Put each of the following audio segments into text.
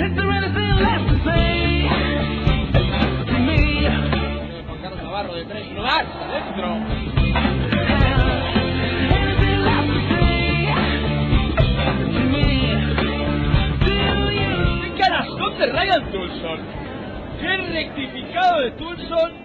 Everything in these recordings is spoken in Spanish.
Is there anything left to say to me? Juan Carlos Navarro de tres, no basta, dentro. Anything left to say to me? Do you? ¡Qué canastón de Ryan Tulson! ¡Qué rectificado de Tulson!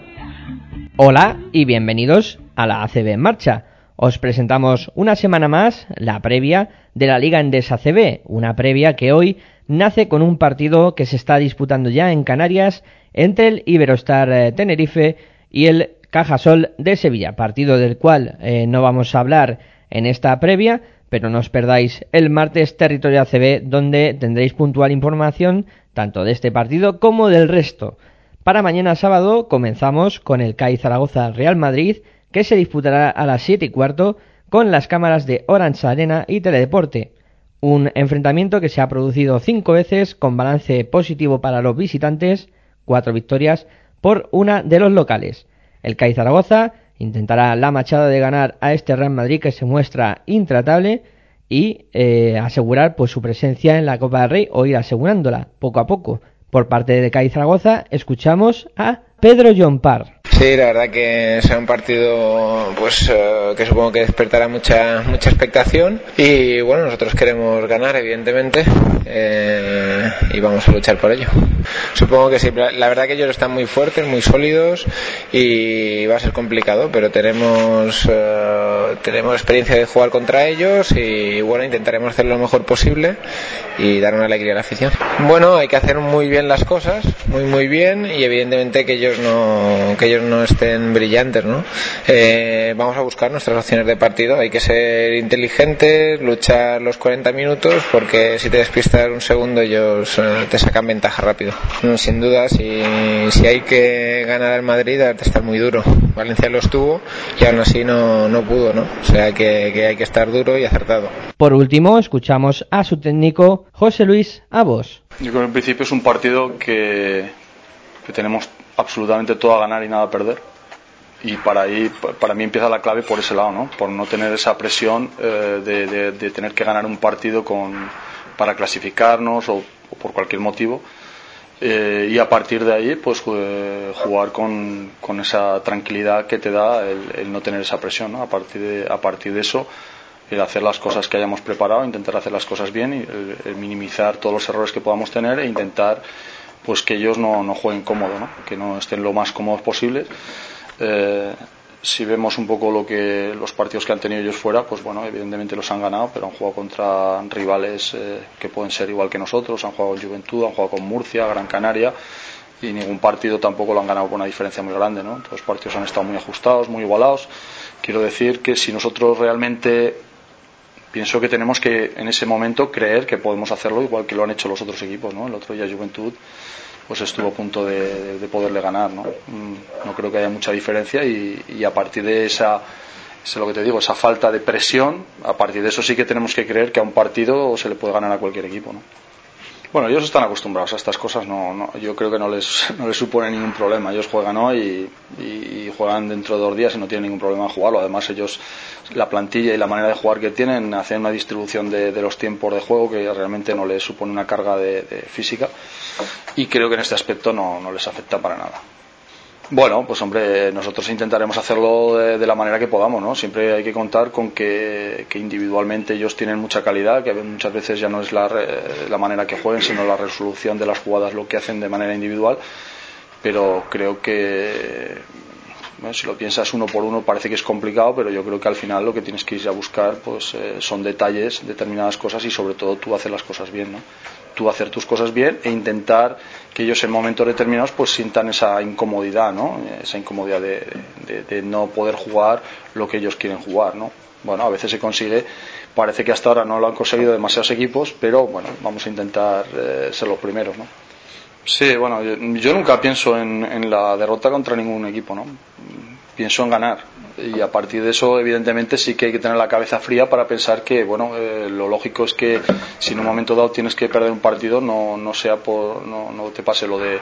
Hola y bienvenidos a la ACB en marcha. Os presentamos una semana más la previa de la Liga Endesa CB, una previa que hoy nace con un partido que se está disputando ya en Canarias entre el Iberostar eh, Tenerife y el Cajasol de Sevilla, partido del cual eh, no vamos a hablar en esta previa, pero no os perdáis el martes Territorio ACB donde tendréis puntual información tanto de este partido como del resto. Para mañana sábado comenzamos con el CAI Zaragoza Real Madrid que se disputará a las 7 y cuarto con las cámaras de Orange Arena y Teledeporte. Un enfrentamiento que se ha producido cinco veces con balance positivo para los visitantes, cuatro victorias por una de los locales. El CAI Zaragoza intentará la machada de ganar a este Real Madrid que se muestra intratable y eh, asegurar pues su presencia en la Copa del Rey o ir asegurándola poco a poco. Por parte de CAI Zaragoza escuchamos a Pedro John Parr. Sí, la verdad que será un partido pues eh, que supongo que despertará mucha mucha expectación y bueno nosotros queremos ganar evidentemente eh, y vamos a luchar por ello. Supongo que sí, la, verdad que ellos están muy fuertes, muy sólidos y va a ser complicado, pero tenemos eh, tenemos experiencia de jugar contra ellos y bueno intentaremos hacer lo mejor posible y dar una alegría a la afición. Bueno, hay que hacer muy bien las cosas, muy muy bien y evidentemente que ellos no que ellos no estén brillantes, ¿no? Eh, vamos a buscar nuestras opciones de partido. Hay que ser inteligentes, luchar los 40 minutos, porque si te despistas un segundo ellos eh, te sacan ventaja rápido. No, sin duda, si, si hay que ganar al Madrid, hay que estar muy duro. Valencia lo estuvo y aún así no, no pudo, ¿no? O sea que, que hay que estar duro y acertado. Por último, escuchamos a su técnico José Luis Abos. Yo creo que en principio es un partido que, que tenemos absolutamente todo a ganar y nada a perder. Y para ahí, para mí empieza la clave por ese lado, ¿no? Por no tener esa presión eh, de, de- de tener que ganar un partido con, para clasificarnos o, o por cualquier motivo. Eh, y a partir de ahí, pues eh, jugar con, con esa tranquilidad que te da el, el no tener esa presión, ¿no? A partir de, a partir de eso, el hacer las cosas que hayamos preparado, intentar hacer las cosas bien y minimizar todos los errores que podamos tener e intentar pues que ellos no, no jueguen cómodo, ¿no? que no estén lo más cómodos posibles. Eh, si vemos un poco lo que los partidos que han tenido ellos fuera, pues bueno, evidentemente los han ganado, pero han jugado contra rivales eh, que pueden ser igual que nosotros, han jugado con Juventud, han jugado con Murcia, Gran Canaria y ningún partido tampoco lo han ganado con una diferencia muy grande, ¿no? Todos los partidos han estado muy ajustados, muy igualados. Quiero decir que si nosotros realmente pienso que tenemos que en ese momento creer que podemos hacerlo igual que lo han hecho los otros equipos, ¿no? El otro día Juventud pues estuvo a punto de, de- de poderle ganar, ¿no? Mm, No creo que haya mucha diferencia y, y a partir de esa es lo que te digo, esa falta de presión, a partir de eso sí que tenemos que creer que a un partido se le puede ganar a cualquier equipo, ¿no? Bueno, ellos están acostumbrados a estas cosas, no, no, yo creo que no les, no les supone ningún problema. Ellos juegan hoy y, juegan dentro de dos días y no tienen ningún problema en jugarlo. Además, ellos, la plantilla y la manera de jugar que tienen, hacen una distribución de, de los tiempos de juego que realmente no les supone una carga de, de física y creo que en este aspecto no, no les afecta para nada. Bueno, pues hombre, nosotros intentaremos hacerlo de, la manera que podamos, ¿no? Siempre hay que contar con que, individualmente ellos tienen mucha calidad, que muchas veces ya no es la, la manera que jueguen, sino la resolución de las jugadas lo que hacen de manera individual, pero creo que Bueno, si lo piensas uno por uno parece que es complicado, pero yo creo que al final lo que tienes que ir a buscar pues, eh, son detalles, determinadas cosas y sobre todo tú hacer las cosas bien. ¿no? Tú hacer tus cosas bien e intentar que ellos en momentos determinados pues sientan esa incomodidad, ¿no? esa incomodidad de, de- no poder jugar lo que ellos quieren jugar. ¿no? Bueno, a veces se consigue, parece que hasta ahora no lo han conseguido demasiados equipos, pero bueno, vamos a intentar eh, ser los primeros. ¿no? Sí, bueno, yo, nunca pienso en, en la derrota contra ningún equipo, ¿no? Pienso en ganar. Y a partir de eso, evidentemente, sí que hay que tener la cabeza fría para pensar que, bueno, eh, lo lógico es que si en un momento dado tienes que perder un partido, no, no sea por, no, no te pase lo de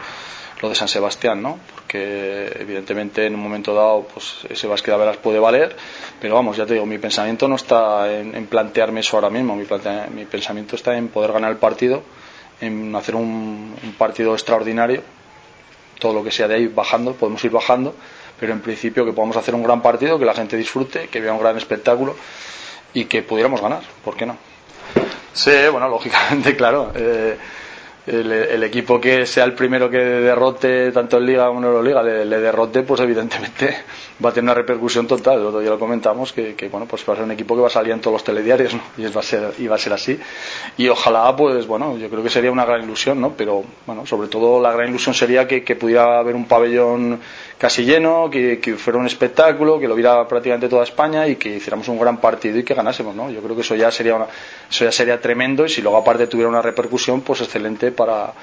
lo de San Sebastián, ¿no? Porque evidentemente en un momento dado, pues ese básquet a veras puede valer, pero vamos, ya te digo, mi pensamiento no está en, plantearme eso ahora mismo, mi pensamiento está en poder ganar el partido, en hacer un, un partido extraordinario, todo lo que sea de ahí bajando, podemos ir bajando, pero en principio que podamos hacer un gran partido, que la gente disfrute, que vea un gran espectáculo y que pudiéramos ganar, ¿por qué no? Sí, bueno, lógicamente, claro. eh, el, equipo que sea el primero que derrote tanto en Liga como en Euroliga le, le derrote, pues evidentemente va a tener una repercusión total. El otro día lo comentamos que, bueno, pues va a ser un equipo que va a salir en todos los telediarios. Y va a ser y va a ser así. Y ojalá, pues bueno, yo creo que sería una gran ilusión, ¿no? Pero bueno, sobre todo la gran ilusión sería que, pudiera haber un pabellón casi lleno, que, que fuera un espectáculo, que lo viera prácticamente toda España y que hiciéramos un gran partido y que ganásemos, ¿no? Yo creo que eso ya sería una, eso ya sería tremendo y si luego aparte tuviera una repercusión, pues excelente para,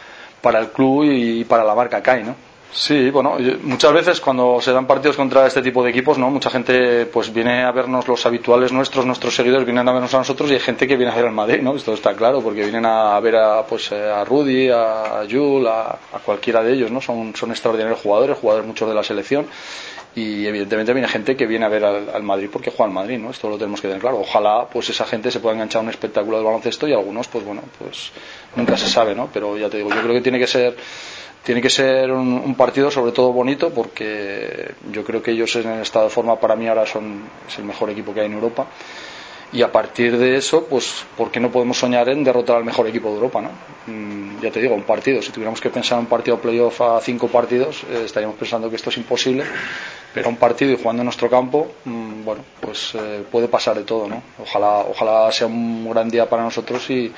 para el club y para la marca CAI, ¿no? Sí, bueno, muchas veces cuando se dan partidos contra este tipo de equipos, ¿no? Mucha gente pues viene a vernos los habituales nuestros, nuestros seguidores vienen a vernos a nosotros y hay gente que viene a ver al Madrid, ¿no? Esto está claro, porque vienen a ver a pues eh, a Rudy, a Jul, a, a cualquiera de ellos, ¿no? Son, son extraordinarios jugadores, jugadores muchos de la selección y evidentemente viene gente que viene a ver al, Madrid porque juega al Madrid, ¿no? Esto lo tenemos que tener claro. Ojalá pues esa gente se pueda enganchar a un espectáculo del baloncesto y algunos pues bueno, pues nunca se sabe, ¿no? Pero ya te digo, yo creo que tiene que ser tiene que ser un, un partido sobre todo bonito porque yo creo que ellos en el estado de forma para mí ahora son es el mejor equipo que hay en Europa y a partir de eso pues ¿por qué no podemos soñar en derrotar al mejor equipo de Europa no Mm, ya te digo un partido si tuviéramos que pensar en un partido playoff a cinco partidos eh, estaríamos pensando que esto es imposible pero un partido y jugando en nuestro campo mm, bueno pues eh, puede pasar de todo no ojalá ojalá sea un gran día para nosotros y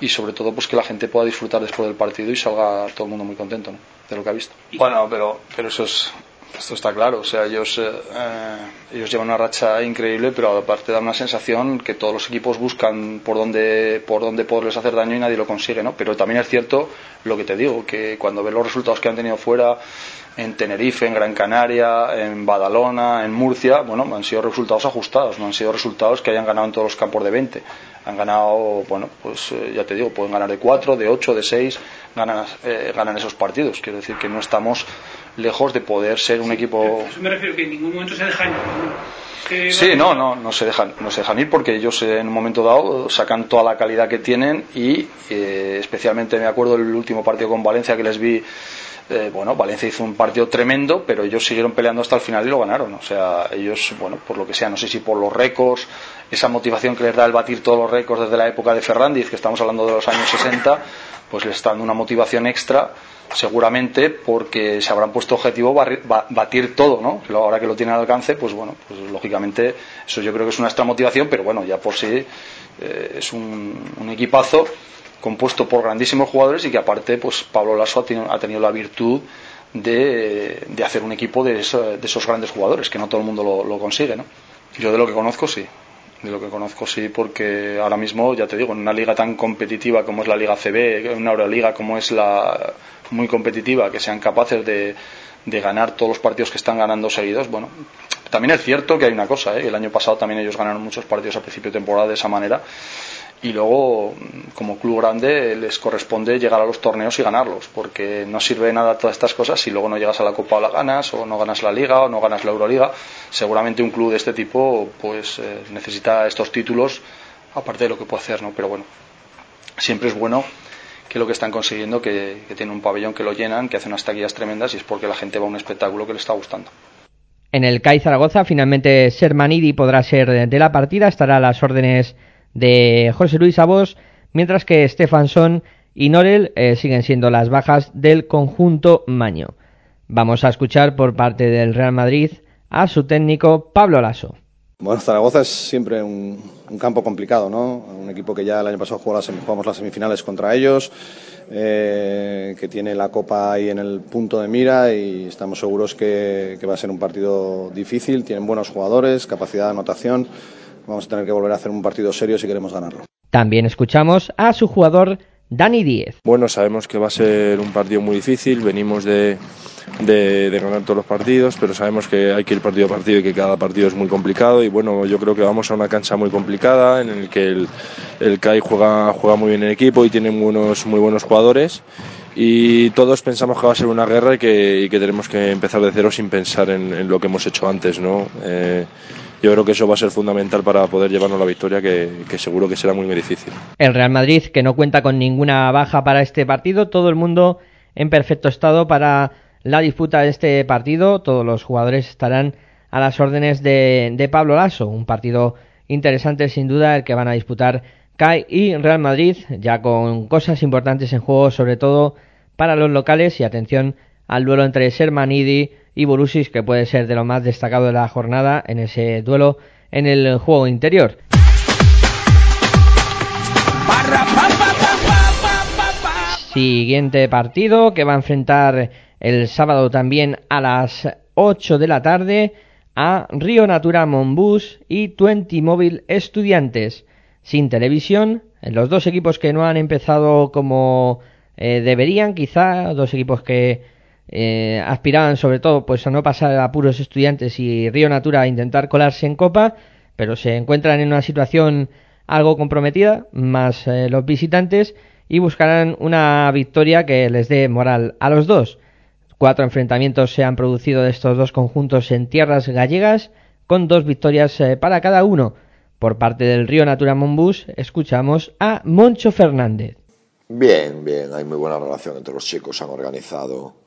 y sobre todo pues que la gente pueda disfrutar después del partido y salga todo el mundo muy contento ¿no? de lo que ha visto. Bueno, pero, pero eso es, esto está claro, o sea, ellos, eh, eh, ellos llevan una racha increíble, pero aparte da una sensación que todos los equipos buscan por dónde, por dónde poderles hacer daño y nadie lo consigue, ¿no? Pero también es cierto lo que te digo, que cuando ves los resultados que han tenido fuera, en Tenerife, en Gran Canaria, en Badalona, en Murcia, bueno, han sido resultados ajustados, no han sido resultados que hayan ganado en todos los campos de 20. Han ganado, bueno, pues eh, ya te digo, pueden ganar de 4, de 8, de 6, ganan, ganan esos partidos. Quiero decir que no estamos lejos de poder ser un equipo. Eso me refiero que en ningún momento se dejan. que Sí, no, no, no se dejan, no se dejan ir porque ellos en un momento dado sacan toda la calidad que tienen y eh, especialmente me acuerdo del último partido con Valencia que les vi. Eh, bueno, Valencia hizo un partido tremendo, pero ellos siguieron peleando hasta el final y lo ganaron. O sea, ellos, bueno, por lo que sea, no sé si por los récords, esa motivación que les da el batir todos los récords desde la época de Ferrandiz, que estamos hablando de los años 60, pues les está dando una motivación extra, seguramente porque se habrán puesto objetivo barri- ba- batir todo, ¿no? Ahora que lo tienen al alcance, pues bueno, pues lógicamente eso yo creo que es una extra motivación, pero bueno, ya por sí eh, es un equipazo compuesto por grandísimos jugadores y que aparte, pues Pablo Lasso ha tenido, la virtud de, de hacer un equipo de, eso- de esos grandes jugadores, que no todo el mundo lo, lo consigue, ¿no? Yo de lo que conozco sí, de lo que conozco sí, porque ahora mismo, ya te digo, en una liga tan competitiva como es la Liga CB, en una Euroliga como es la muy competitiva, que sean capaces de, de ganar todos los partidos que están ganando seguidos, bueno, también es cierto que hay una cosa, ¿eh? el año pasado también ellos ganaron muchos partidos a principio de temporada de esa manera y luego como club grande les corresponde llegar a los torneos y ganarlos porque no sirve de nada todas estas cosas si luego no llegas a la Copa o la ganas o no ganas la Liga o no ganas la Euroliga. Seguramente un club de este tipo pues eh, necesita estos títulos aparte de lo que puede hacer no pero bueno siempre es bueno que lo que están consiguiendo que, que tienen un pabellón que lo llenan que hacen unas taquillas tremendas y es porque la gente va a un espectáculo que le está gustando. En el CAI Zaragoza, finalmente Sermanidi podrá ser de la partida, estará a las órdenes de José Luis Abos, mientras que Stefansson y Norel eh, siguen siendo las bajas del conjunto Maño. Vamos a escuchar por parte del Real Madrid a su técnico Pablo Lasso. Bueno, Zaragoza es siempre un, un campo complicado, ¿no? Un equipo que ya el año pasado jugó las, jugamos las semifinales contra ellos, eh, que tiene la Copa ahí en el punto de mira y estamos seguros que, que va a ser un partido difícil. Tienen buenos jugadores, capacidad de anotación. Vamos a tener que volver a hacer un partido serio si queremos ganarlo. También escuchamos a su jugador Dani Díez. Bueno, sabemos que va a ser un partido muy difícil, venimos de, de, de, ganar todos los partidos, pero sabemos que hay que ir partido a partido y que cada partido es muy complicado y bueno, yo creo que vamos a una cancha muy complicada en el que el, el CAI juega, juega muy bien en equipo y tiene buenos, muy buenos jugadores y todos pensamos que va a ser una guerra y que, y que tenemos que empezar de cero sin pensar en, en lo que hemos hecho antes, ¿no? Eh, yo creo que eso va a ser fundamental para poder llevarnos la victoria, que, seguro que será muy, muy difícil. El Real Madrid, que no cuenta con ninguna baja para este partido, todo el mundo en perfecto estado para la disputa de este partido. Todos los jugadores estarán a las órdenes de, de Pablo Lasso. Un partido interesante, sin duda, el que van a disputar CAI y Real Madrid, ya con cosas importantes en juego, sobre todo para los locales. Y atención al duelo entre Sermanidi y Borussis, que puede ser de lo más destacado de la jornada en ese duelo en el juego interior. Siguiente partido que va a enfrentar el sábado también a las 8 de la tarde a Río Natura Monbus y Twenty Móvil Estudiantes. Sin televisión, los dos equipos que no han empezado como eh, deberían, quizá, dos equipos que eh, aspiraban sobre todo pues a no pasar a puros estudiantes y Río Natura a intentar colarse en Copa, pero se encuentran en una situación algo comprometida, más eh, los visitantes, y buscarán una victoria que les dé moral a los dos. Cuatro enfrentamientos se han producido de estos dos conjuntos en tierras gallegas, con dos victorias eh, para cada uno. Por parte del Río Natura Monbus, escuchamos a Moncho Fernández. Bien, bien, hay muy buena relación entre los chicos, han organizado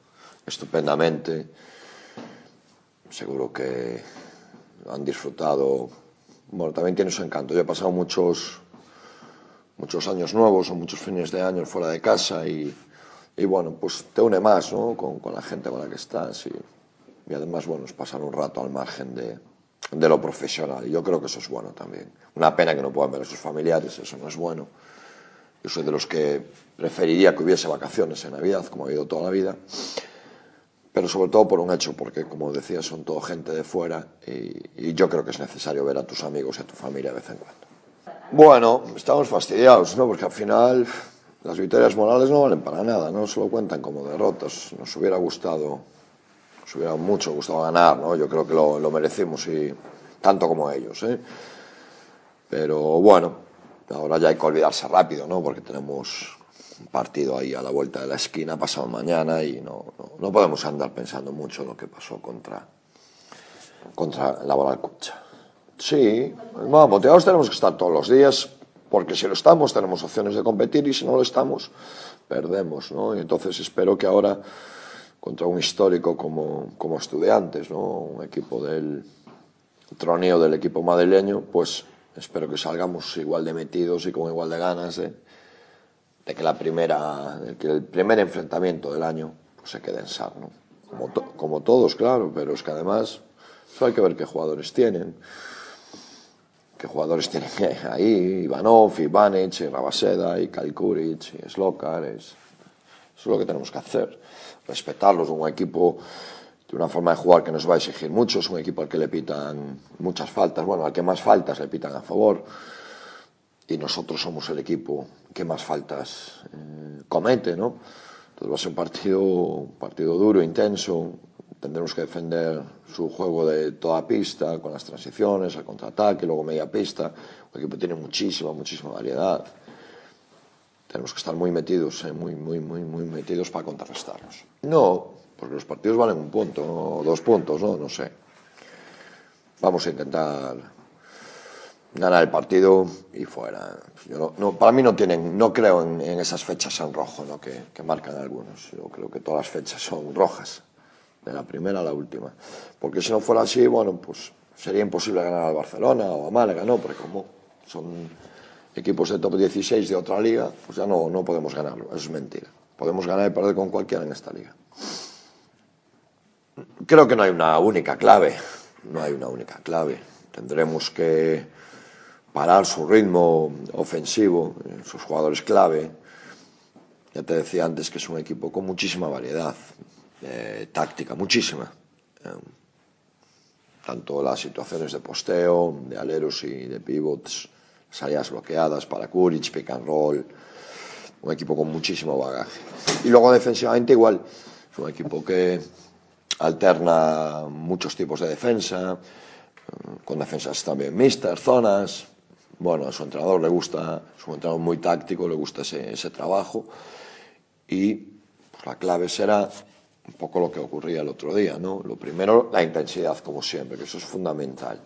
estupendamente. Seguro que han disfrutado. Bueno, también tiene su encanto. Yo he pasado muchos, muchos años nuevos o muchos fines de año fuera de casa y, y bueno, pues te une más ¿no? con, con, la gente con la que estás y, y, además, bueno, es pasar un rato al margen de, de lo profesional y yo creo que eso es bueno también. Una pena que no puedan ver a sus familiares, eso no es bueno. Yo soy de los que preferiría que hubiese vacaciones en Navidad, como ha habido toda la vida pero sobre todo por un hecho, porque como decía, son todo gente de fuera y, y, yo creo que es necesario ver a tus amigos y a tu familia de vez en cuando. Bueno, estamos fastidiados, ¿no? Porque al final las victorias morales no valen para nada, no solo cuentan como derrotas. Nos hubiera gustado, nos hubiera mucho gustado ganar, ¿no? Yo creo que lo, lo merecimos y tanto como ellos, ¿eh? Pero bueno, ahora ya hay que olvidarse rápido, ¿no? Porque tenemos un partido ahí a la vuelta de la esquina pasado mañana y no, no, no podemos andar pensando mucho lo que pasó contra, contra la Balalcucha. Sí, bueno, motivados tenemos que estar todos los días, porque si lo estamos tenemos opciones de competir y si no lo estamos, perdemos, ¿no? Y entonces espero que ahora, contra un histórico como, como estudiantes, ¿no? Un equipo del troneo del equipo madrileño, pues espero que salgamos igual de metidos y con igual de ganas de, de que, la primera, que el primer enfrentamiento del año pues, se quede en SAR, ¿no? Como, to, como todos, claro, pero es que además hay que ver qué jugadores tienen. Qué jugadores tienen ahí, Ivanov, Ivanic, Rabaseda, y Kalkuric, y Slokar, es, eso es lo que tenemos que hacer. Respetarlos, un equipo de una forma de jugar que nos va a exigir mucho, es un equipo al que le pitan muchas faltas, bueno, al que más faltas le pitan a favor y nosotros somos el equipo que más faltas eh, comete, ¿no? Entonces va a ser un partido, partido duro, intenso. Tendremos que defender su juego de toda pista, con las transiciones, el contraataque, luego media pista. El equipo tiene muchísima, muchísima variedad. Tenemos que estar muy metidos, eh, muy, muy, muy, muy metidos para contrarrestarnos. No, porque los partidos valen un punto, o dos puntos, ¿no? No sé. Vamos a intentar ganar el partido y fuera. Yo no, no, para mí no tienen, no creo en, esas fechas en rojo ¿no? que, que, marcan algunos. Yo creo que todas las fechas son rojas, de la primera a la última. Porque si no fuera así, bueno, pues sería imposible ganar al Barcelona o a Málaga, ¿no? Porque como son equipos de top 16 de otra liga, pues ya no, no podemos ganarlo. Eso es mentira. Podemos ganar y perder con cualquiera en esta liga. Creo que no hay una única clave no hay una única clave. Tendremos que parar su ritmo ofensivo, sus jugadores clave. Ya te decía antes que es un equipo con muchísima variedad eh, táctica, muchísima. Eh, tanto las situaciones de posteo, de aleros y de pivots, salidas bloqueadas para Kuric, pick and roll, un equipo con muchísimo bagaje. Y luego defensivamente igual, es un equipo que alterna muchos tipos de defensa, eh, con defensas también mixtas, zonas. bueno, a su entrenador le gusta, es un entrenador muy táctico, le gusta ese, ese trabajo y pues, la clave será un poco lo que ocurría el otro día, ¿no? Lo primero, la intensidad, como siempre, que eso es fundamental.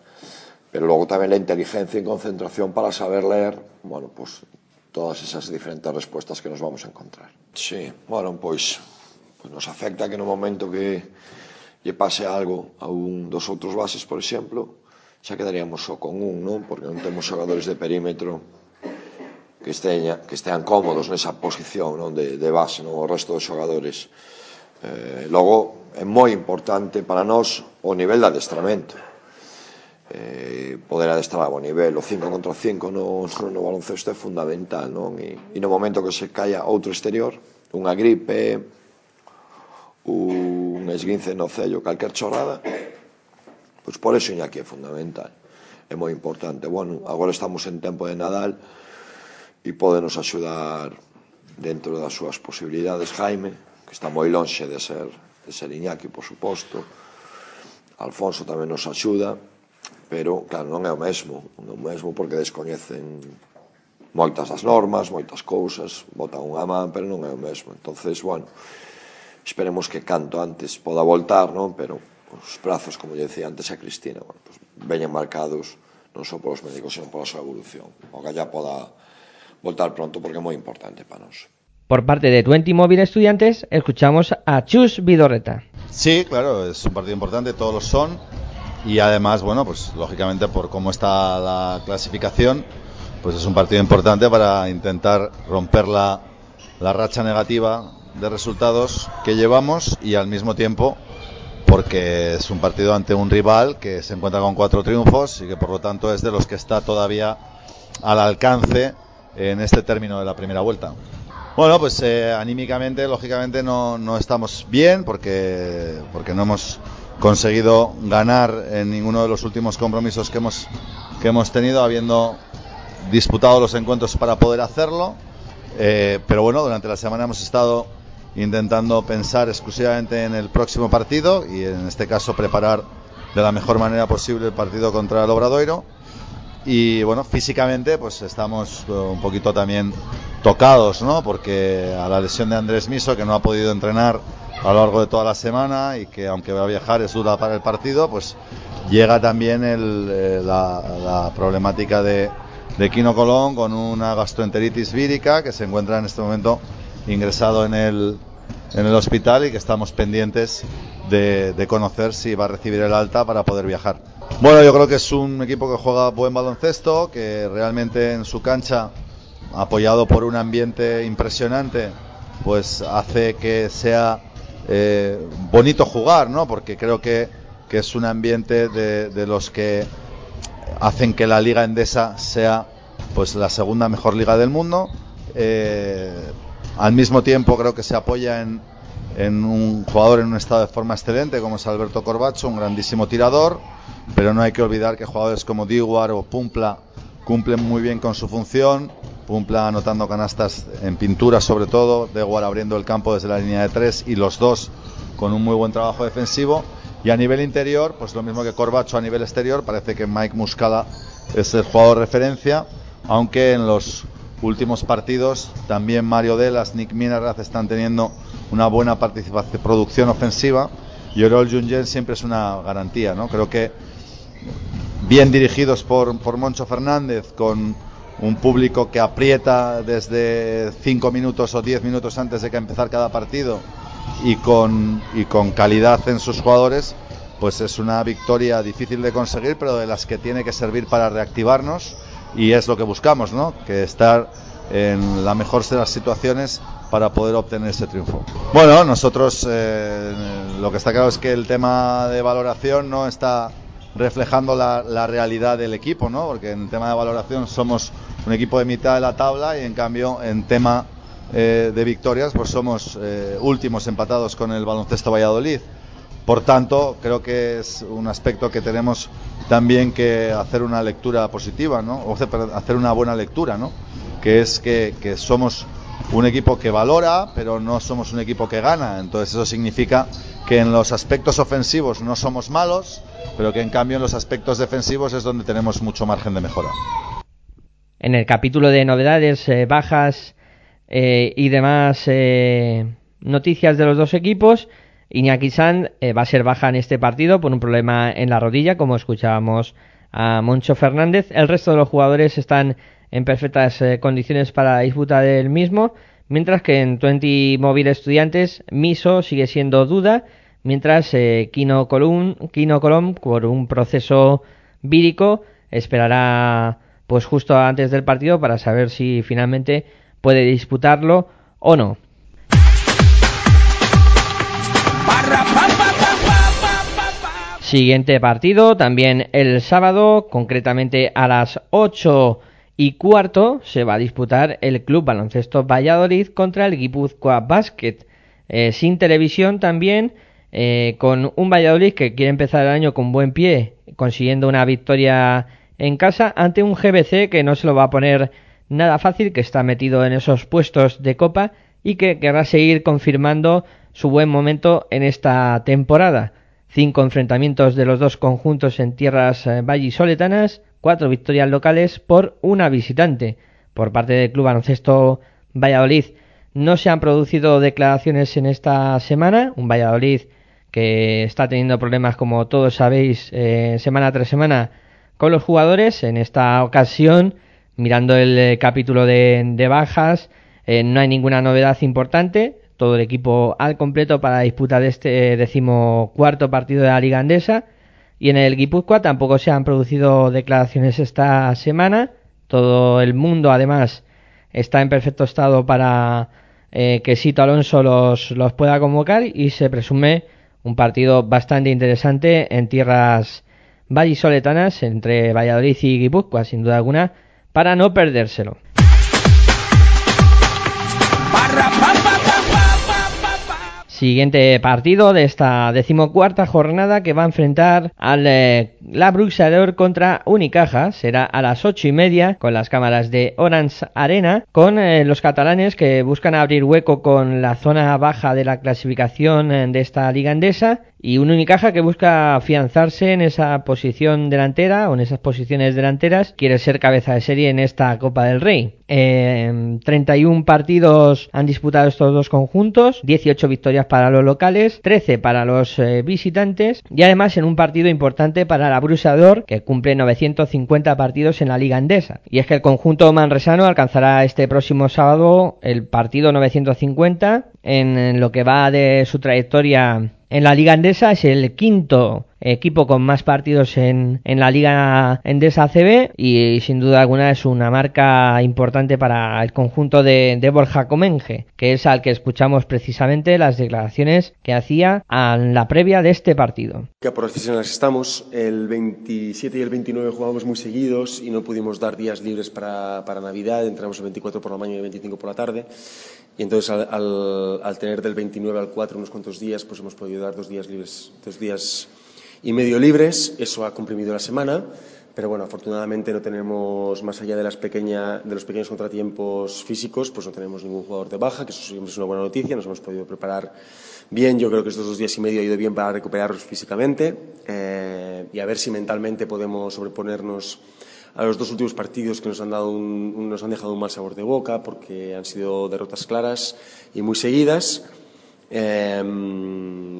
Pero luego también la inteligencia y concentración para saber leer, bueno, pues todas esas diferentes respuestas que nos vamos a encontrar. Sí, bueno, pues, pues nos afecta que no momento que lle pase algo a un dos outros bases, por exemplo, xa quedaríamos só con un, non? Porque non temos xogadores de perímetro que esteña, que estean cómodos nesa posición non de, de base, non o resto dos xogadores. Eh, logo, é moi importante para nós o nivel de adestramento. Eh, poder adestrar a bon nivel, o 5 contra 5 no, no baloncesto é fundamental, non? E, e no momento que se caia outro exterior, unha gripe, un esguince no cello, calquer chorrada, Pois por eso Iñaki é fundamental. É moi importante. Bueno, agora estamos en tempo de Nadal e podenos axudar dentro das súas posibilidades Jaime, que está moi lonxe de ser de ser Iñaki, por suposto. Alfonso tamén nos axuda, pero claro, non é o mesmo, non é o mesmo porque descoñecen moitas das normas, moitas cousas, botan unha man, pero non é o mesmo. Entonces, bueno, esperemos que canto antes poda voltar, non? Pero os prazos, como lle decía antes a Cristina, bueno, pues, veñen marcados non só polos médicos, sino pola súa evolución. O que ya poda voltar pronto porque é moi importante para nós. Por parte de Twenty Móvil Estudiantes, escuchamos a Chus Vidorreta. Sí, claro, es un partido importante, todos lo son. Y además, bueno, pues lógicamente por cómo está la clasificación, pues es un partido importante para intentar romper la, la racha negativa de resultados que llevamos y al mismo tiempo porque es un partido ante un rival que se encuentra con cuatro triunfos y que por lo tanto es de los que está todavía al alcance en este término de la primera vuelta. Bueno, pues eh, anímicamente, lógicamente no, no estamos bien porque, porque no hemos conseguido ganar en ninguno de los últimos compromisos que hemos, que hemos tenido, habiendo disputado los encuentros para poder hacerlo. Eh, pero bueno, durante la semana hemos estado intentando pensar exclusivamente en el próximo partido y en este caso preparar de la mejor manera posible el partido contra el Obradoiro. Y bueno, físicamente pues estamos eh, un poquito también tocados, ¿no? Porque a la lesión de Andrés Miso, que no ha podido entrenar a lo largo de toda la semana y que aunque va a viajar es duda para el partido, pues llega también eh, la, la problemática de, de Quino Colón con una gastroenteritis vírica que se encuentra en este momento ingresado en el, en el hospital y que estamos pendientes de, de, conocer si va a recibir el alta para poder viajar. Bueno, yo creo que es un equipo que juega buen baloncesto, que realmente en su cancha, apoyado por un ambiente impresionante, pues hace que sea eh, bonito jugar, ¿no? Porque creo que, que es un ambiente de, de los que hacen que la liga endesa sea pues la segunda mejor liga del mundo. Eh, al mismo tiempo creo que se apoya en, un jugador en un estado de forma excelente como es Alberto Corbacho, un grandísimo tirador, pero no hay que olvidar que jugadores como Diguar o Pumpla cumplen muy bien con su función. Pumpla anotando canastas en pintura sobre todo, Diguar abriendo el campo desde la línea de tres y los dos con un muy buen trabajo defensivo. Y a nivel interior, pues lo mismo que Corbacho a nivel exterior, parece que Mike Muscala es el jugador de referencia, aunque en los últimos partidos también Mario Delas, Nick Minaraz están teniendo una buena producción ofensiva y Orol Jungen siempre es una garantía, ¿no? Creo que bien dirigidos por, por Moncho Fernández, con un público que aprieta desde 5 minutos o 10 minutos antes de que empezar cada partido y con, y con calidad en sus jugadores, pues es una victoria difícil de conseguir, pero de las que tiene que servir para reactivarnos y es lo que buscamos, ¿no? Que estar en la mejor de las situaciones para poder obtener ese triunfo. Bueno, nosotros eh, lo que está claro es que el tema de valoración no está reflejando la, realidad del equipo, ¿no? Porque en tema de valoración somos un equipo de mitad de la tabla y en cambio en tema eh, de victorias pues somos eh, últimos empatados con el baloncesto Valladolid. Por tanto, creo que es un aspecto que tenemos también que hacer una lectura positiva, ¿no? O hacer una buena lectura, ¿no? Que es que, que somos un equipo que valora, pero no somos un equipo que gana. Entonces eso significa que en los aspectos ofensivos no somos malos, pero que en cambio en los aspectos defensivos es donde tenemos mucho margen de mejora. En el capítulo de novedades, eh, bajas eh, y demás eh, noticias de los dos equipos, Iñaki San eh, va a ser baja en este partido por un problema en la rodilla, como escuchábamos a Moncho Fernández. El resto de los jugadores están en perfectas eh, condiciones para la disputa del mismo, mientras que en 20 móvil estudiantes Miso sigue siendo duda, mientras eh, Kino Colum, Colom, por un proceso vírico, esperará pues justo antes del partido para saber si finalmente puede disputarlo o no. Siguiente partido, también el sábado, concretamente a las 8 y cuarto, se va a disputar el Club Baloncesto Valladolid contra el Guipúzcoa Basket. Eh, sin televisión también, eh, con un Valladolid que quiere empezar el año con buen pie, consiguiendo una victoria en casa ante un GBC que no se lo va a poner nada fácil, que está metido en esos puestos de copa y que querrá seguir confirmando su buen momento en esta temporada. Cinco enfrentamientos de los dos conjuntos en tierras eh, vallisoletanas, cuatro victorias locales por una visitante. Por parte del Club Baloncesto Valladolid no se han producido declaraciones en esta semana. Un Valladolid que está teniendo problemas, como todos sabéis, eh, semana tras semana con los jugadores. En esta ocasión, mirando el eh, capítulo de, de bajas, no hay ninguna novedad importante. Todo el equipo al completo para la disputa de este decimocuarto partido de la Liga Andesa. Y en el Guipúzcoa tampoco se han producido declaraciones esta semana. Todo el mundo, además, está en perfecto estado para eh, que Sito Alonso los, los pueda convocar y se presume un partido bastante interesante en tierras vallisoletanas entre Valladolid y Guipúzcoa, sin duda alguna, para no perdérselo. Siguiente partido de esta decimocuarta jornada que va a enfrentar al eh, La Bruxador contra Unicaja. Será a las ocho y media con las cámaras de Orange Arena con eh, los catalanes que buscan abrir hueco con la zona baja de la clasificación eh, de esta liga andesa y un Unicaja que busca afianzarse en esa posición delantera o en esas posiciones delanteras. Quiere ser cabeza de serie en esta Copa del Rey. Eh, 31 partidos han disputado estos dos conjuntos, 18 victorias para los locales, 13 para los eh, visitantes y además en un partido importante para la Brusador que cumple 950 partidos en la Liga Andesa. Y es que el conjunto manresano alcanzará este próximo sábado el partido 950 en lo que va de su trayectoria en la Liga Endesa es el quinto equipo con más partidos en, en la Liga Endesa CB y, sin duda alguna es una marca importante para el conjunto de, de, Borja Comenge, que es al que escuchamos precisamente las declaraciones que hacía a la previa de este partido. Las que estamos, el 27 y el 29 jugamos muy seguidos y no pudimos dar días libres para, para Navidad, entramos el 24 por la mañana y el 25 por la tarde. Y entonces al, al, al, tener del 29 al 4 unos cuantos días, pues hemos podido dar dos días libres, dos días y medio libres. Eso ha comprimido la semana. Pero bueno, afortunadamente no tenemos, más allá de, las pequeña, de los pequeños contratiempos físicos, pues no tenemos ningún jugador de baja, que eso siempre es una buena noticia. Nos hemos podido preparar bien. Yo creo que estos dos días y medio ha ido bien para recuperarnos físicamente eh, y a ver si mentalmente podemos sobreponernos a los dos últimos partidos que nos han, dado nos han dejado un mal sabor de boca porque han sido derrotas claras y muy seguidas. Eh,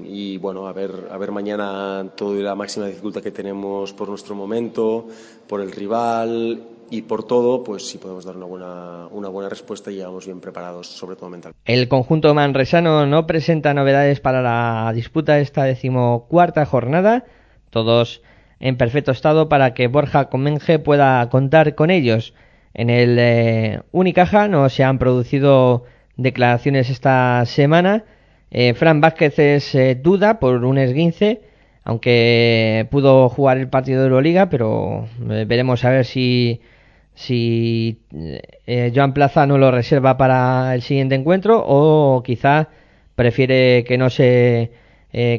y bueno, a ver, a ver mañana toda la máxima dificultad que tenemos por nuestro momento, por el rival y por todo, pues si podemos dar una buena, una buena respuesta y llegamos bien preparados, sobre todo mental. El conjunto manresano no presenta novedades para la disputa esta decimocuarta jornada. Todos en perfecto estado para que Borja Comenge pueda contar con ellos. En el eh, Unicaja no se han producido declaraciones esta semana. Eh, Fran Vázquez es eh, duda por un esguince, aunque pudo jugar el partido de Euroliga, pero eh, veremos a ver si si eh, Joan Plaza no lo reserva para el siguiente encuentro o quizá prefiere que no se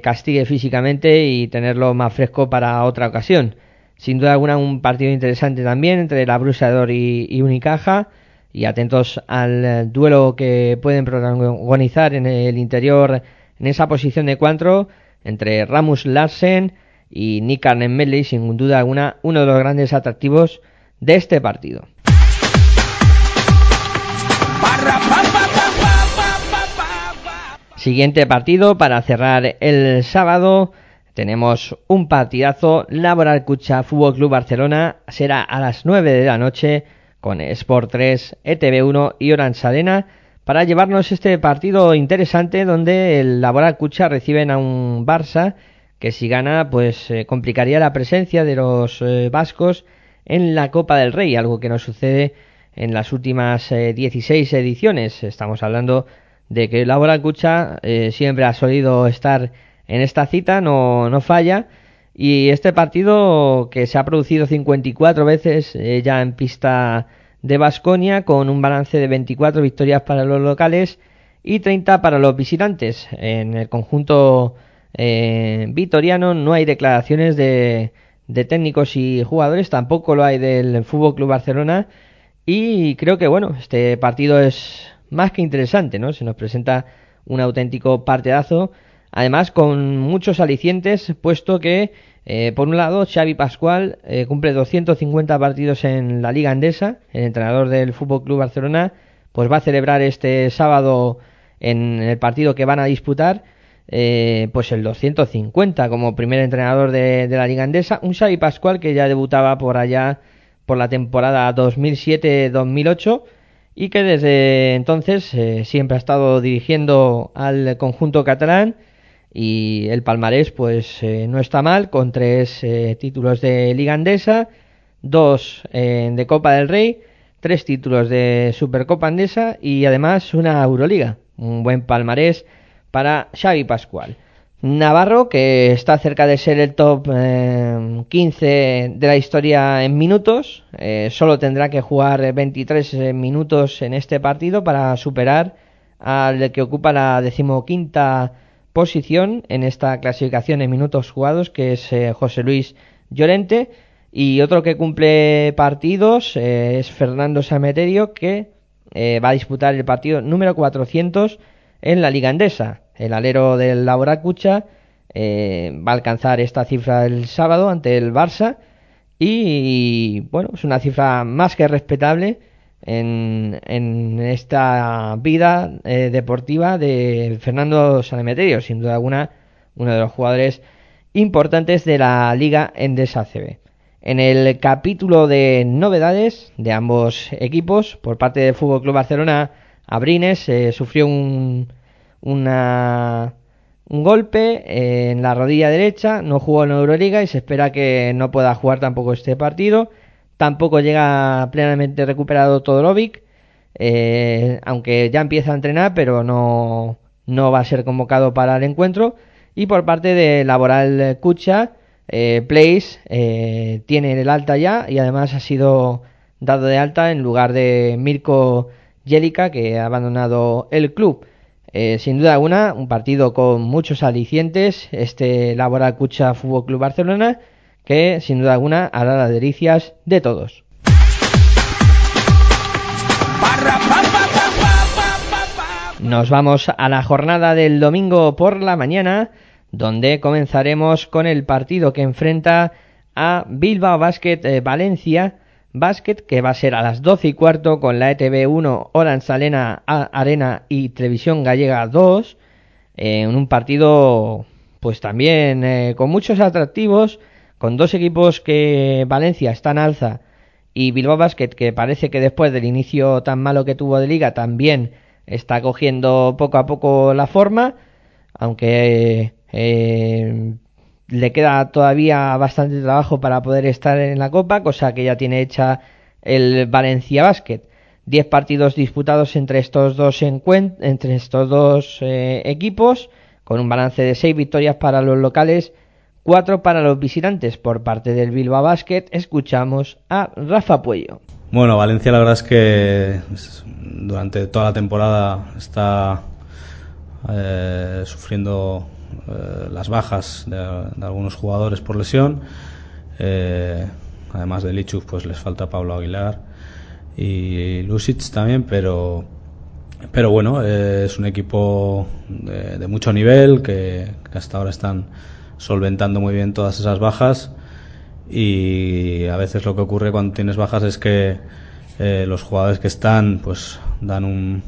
castigue físicamente y tenerlo más fresco para otra ocasión. Sin duda alguna un partido interesante también entre la Brusador y, y Unicaja y atentos al eh, duelo que pueden protagonizar en el interior en esa posición de cuatro entre Ramus Larsen y Nick Arnhem sin duda alguna uno de los grandes atractivos de este partido. Siguiente partido para cerrar el sábado. Tenemos un partidazo. Laboral Cucha Fútbol Club Barcelona será a las 9 de la noche con Sport 3, ETV1 y Orange Arena para llevarnos este partido interesante donde el Laboral Cucha reciben a un Barça que si gana pues eh, complicaría la presencia de los eh, vascos en la Copa del Rey, algo que no sucede en las últimas 16 eh, ediciones. Estamos hablando de que Laura Cucha eh, siempre ha solido estar en esta cita, no, no falla. Y este partido que se ha producido 54 veces eh, ya en pista de Basconia, con un balance de 24 victorias para los locales y 30 para los visitantes. En el conjunto eh, vitoriano no hay declaraciones de, de técnicos y jugadores, tampoco lo hay del Fútbol Club Barcelona. Y creo que bueno, este partido es más que interesante, ¿no? Se nos presenta un auténtico partidazo, además con muchos alicientes, puesto que, eh, por un lado, Xavi Pascual eh, cumple 250 partidos en la Liga Andesa, el entrenador del Fútbol Club Barcelona, pues va a celebrar este sábado en el partido que van a disputar, eh, pues el 250 como primer entrenador de, la Liga Andesa, un Xavi Pascual que ya debutaba por allá por la temporada 2007-2008 y que desde entonces eh, siempre ha estado dirigiendo al conjunto catalán y el palmarés pues eh, no está mal con tres eh, títulos de Liga Andesa, dos de Copa del Rey, tres títulos de Supercopa Andesa y además una Euroliga, un buen palmarés para Xavi Pascual. Navarro, que está cerca de ser el top 15 eh, de la historia en minutos, eh, solo tendrá que jugar 23 eh, minutos en este partido para superar al que ocupa la decimoquinta posición en esta clasificación en minutos jugados, que es José Luis Llorente. Y otro que cumple partidos es Fernando Sameterio, que va a disputar el partido número 400 en la Liga Andesa. El alero del Laboracucha eh, va a alcanzar esta cifra el sábado ante el Barça y, bueno, es una cifra más que respetable en, en esta vida eh, deportiva de Fernando Sanemeterio, sin duda alguna uno de los jugadores importantes de la Liga Endesa CB. En el capítulo de novedades de ambos equipos, por parte del Fútbol Club Barcelona, Abrines eh, sufrió un una, un golpe en la rodilla derecha, no jugó en Euroliga y se espera que no pueda jugar tampoco este partido. Tampoco llega plenamente recuperado Todorovic, eh, aunque ya empieza a entrenar, pero no, no va a ser convocado para el encuentro. Y por parte de Laboral Kucha, eh, Place eh, tiene el alta ya y además ha sido dado de alta en lugar de Mirko Jelica, que ha abandonado el club. Eh, sin duda alguna, un partido con muchos alicientes, este Laboral Cucha Fútbol Club Barcelona, que sin duda alguna hará las delicias de todos. Nos vamos a la jornada del domingo por la mañana, donde comenzaremos con el partido que enfrenta a Bilbao Basket eh, Valencia Básquet, que va a ser a las 12 y cuarto con la ETV 1, Orange Arena, Arena y Televisión Gallega 2, eh, en un partido pues también eh, con muchos atractivos, con dos equipos que Valencia está en alza y Bilbao Basket, que parece que después del inicio tan malo que tuvo de liga también está cogiendo poco a poco la forma, aunque eh, le queda todavía bastante trabajo para poder estar en la Copa, cosa que ya tiene hecha el Valencia Basket. Diez partidos disputados entre estos dos entre estos dos eh, equipos, con un balance de seis victorias para los locales, 4 para los visitantes. Por parte del Bilbao Basket escuchamos a Rafa Puello. Bueno, Valencia la verdad es que durante toda la temporada está eh, sufriendo eh, las bajas de, algunos jugadores por lesión. Eh, además de Lichuk, pues les falta Pablo Aguilar y Lusic también, pero pero bueno, eh, es un equipo de, mucho nivel que, hasta ahora están solventando muy bien todas esas bajas. Y a veces lo que ocurre cuando tienes bajas es que eh, los jugadores que están pues dan un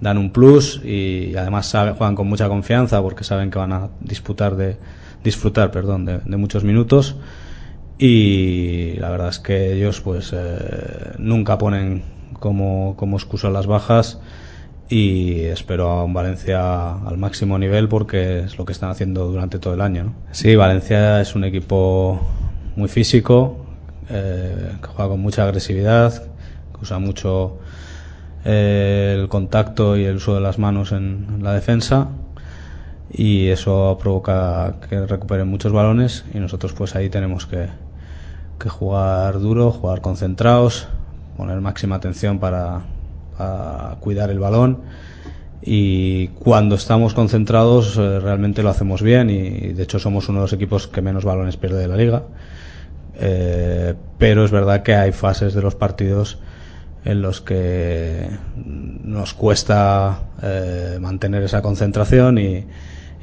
dan un plus y además juegan con mucha confianza porque saben que van a disputar de disfrutar perdón de, de muchos minutos. Y la verdad es que ellos pues eh, nunca ponen como, como excusa las bajas y espero a un Valencia al máximo nivel porque es lo que están haciendo durante todo el año. ¿no? Sí, Valencia es un equipo muy físico, eh, que juega con mucha agresividad, que usa mucho eh, el contacto y el uso de las manos en, la defensa y eso provoca que recuperen muchos balones y nosotros pues ahí tenemos que, que jugar duro, jugar concentrados, poner máxima atención para, para cuidar el balón y cuando estamos concentrados eh, realmente lo hacemos bien y de hecho somos uno de los equipos que menos balones pierde de la liga eh, pero es verdad que hay fases de los partidos en los que nos cuesta eh, mantener esa concentración y,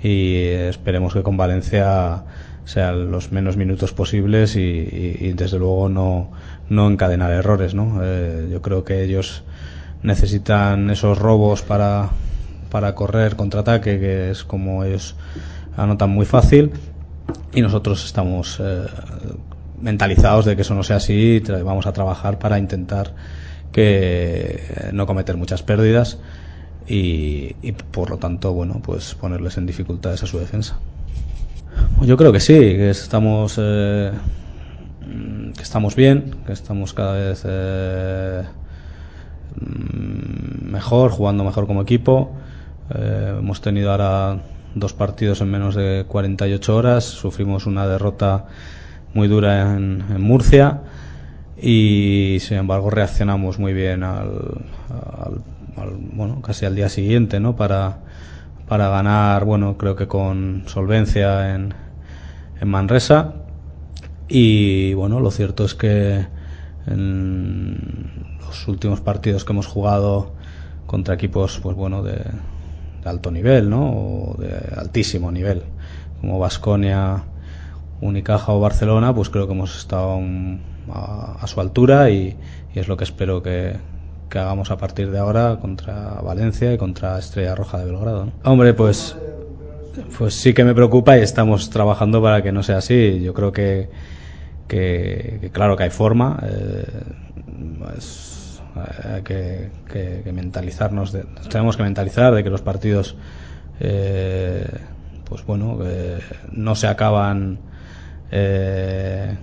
esperemos que con Valencia sean los menos minutos posibles y, y, desde luego no, no encadenar errores ¿no? Yo creo que ellos necesitan esos robos para, para correr contraataque, que es como ellos anotan muy fácil. Y nosotros estamos eh, mentalizados de que eso no sea así. Vamos a trabajar para intentar que no cometer muchas pérdidas y, y por lo tanto, bueno, pues ponerles en dificultades a su defensa. Yo creo que sí, que estamos eh, que estamos bien, que estamos cada vez eh, mejor, jugando mejor como equipo. Eh, hemos tenido ahora dos partidos en menos de 48 horas. Sufrimos una derrota muy dura en, en Murcia y sin embargo reaccionamos muy bien al, bueno casi al día siguiente no para para ganar bueno creo que con solvencia en, en Manresa y bueno lo cierto es que los últimos partidos que hemos jugado contra equipos pues bueno de, alto nivel no de altísimo nivel como Vasconia Unicaja o Barcelona pues creo que hemos estado a, a, su altura y, es lo que espero que, hagamos a partir de ahora contra Valencia y contra Estrella Roja de Belgrado hombre pues pues sí que me preocupa y estamos trabajando para que no sea así. Yo creo que que, claro que hay forma eh, pues, hay que, que, mentalizarnos de, tenemos que mentalizar de que los partidos eh, pues bueno no se acaban eh,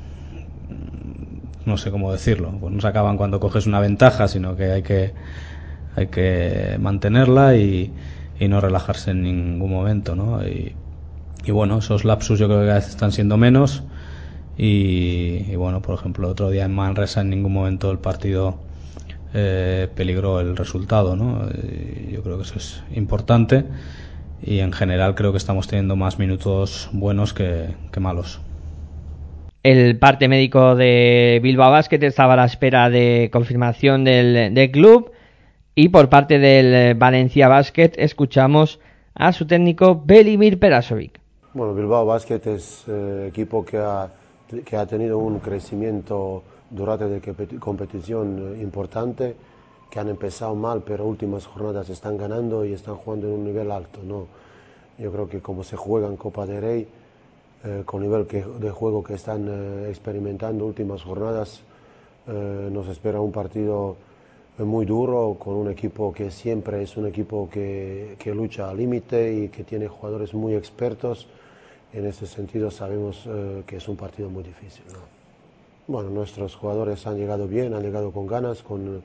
no sé cómo decirlo pues no se acaban cuando coges una ventaja sino que hay que hay que mantenerla y, y no relajarse en ningún momento ¿no? y, y bueno esos lapsus yo creo que cada vez están siendo menos y, y, bueno, por ejemplo, otro día en Manresa en ningún momento el partido eh, peligró el resultado, ¿no? Yo creo que eso es importante y en general creo que estamos teniendo más minutos buenos que, que malos. El parte médico de Bilbao Basket estaba a la espera de confirmación del, del club y por parte del Valencia Basket escuchamos a su técnico Belimir Perasovic. Bueno, Bilbao Basket es eh, equipo que ha que ha tenido un crecimiento durante la competición importante, que han empezado mal, pero últimas jornadas están ganando y están jugando en un nivel alto. ¿no? Yo creo que como se juega en Copa de Rey, eh, con el nivel que, de juego que están eh, experimentando últimas jornadas, eh, nos espera un partido muy duro con un equipo que siempre es un equipo que, que lucha al límite y que tiene jugadores muy expertos en ese sentido sabemos eh, que es un partido muy difícil. ¿no? Bueno, nuestros jugadores han llegado bien, han llegado con ganas, con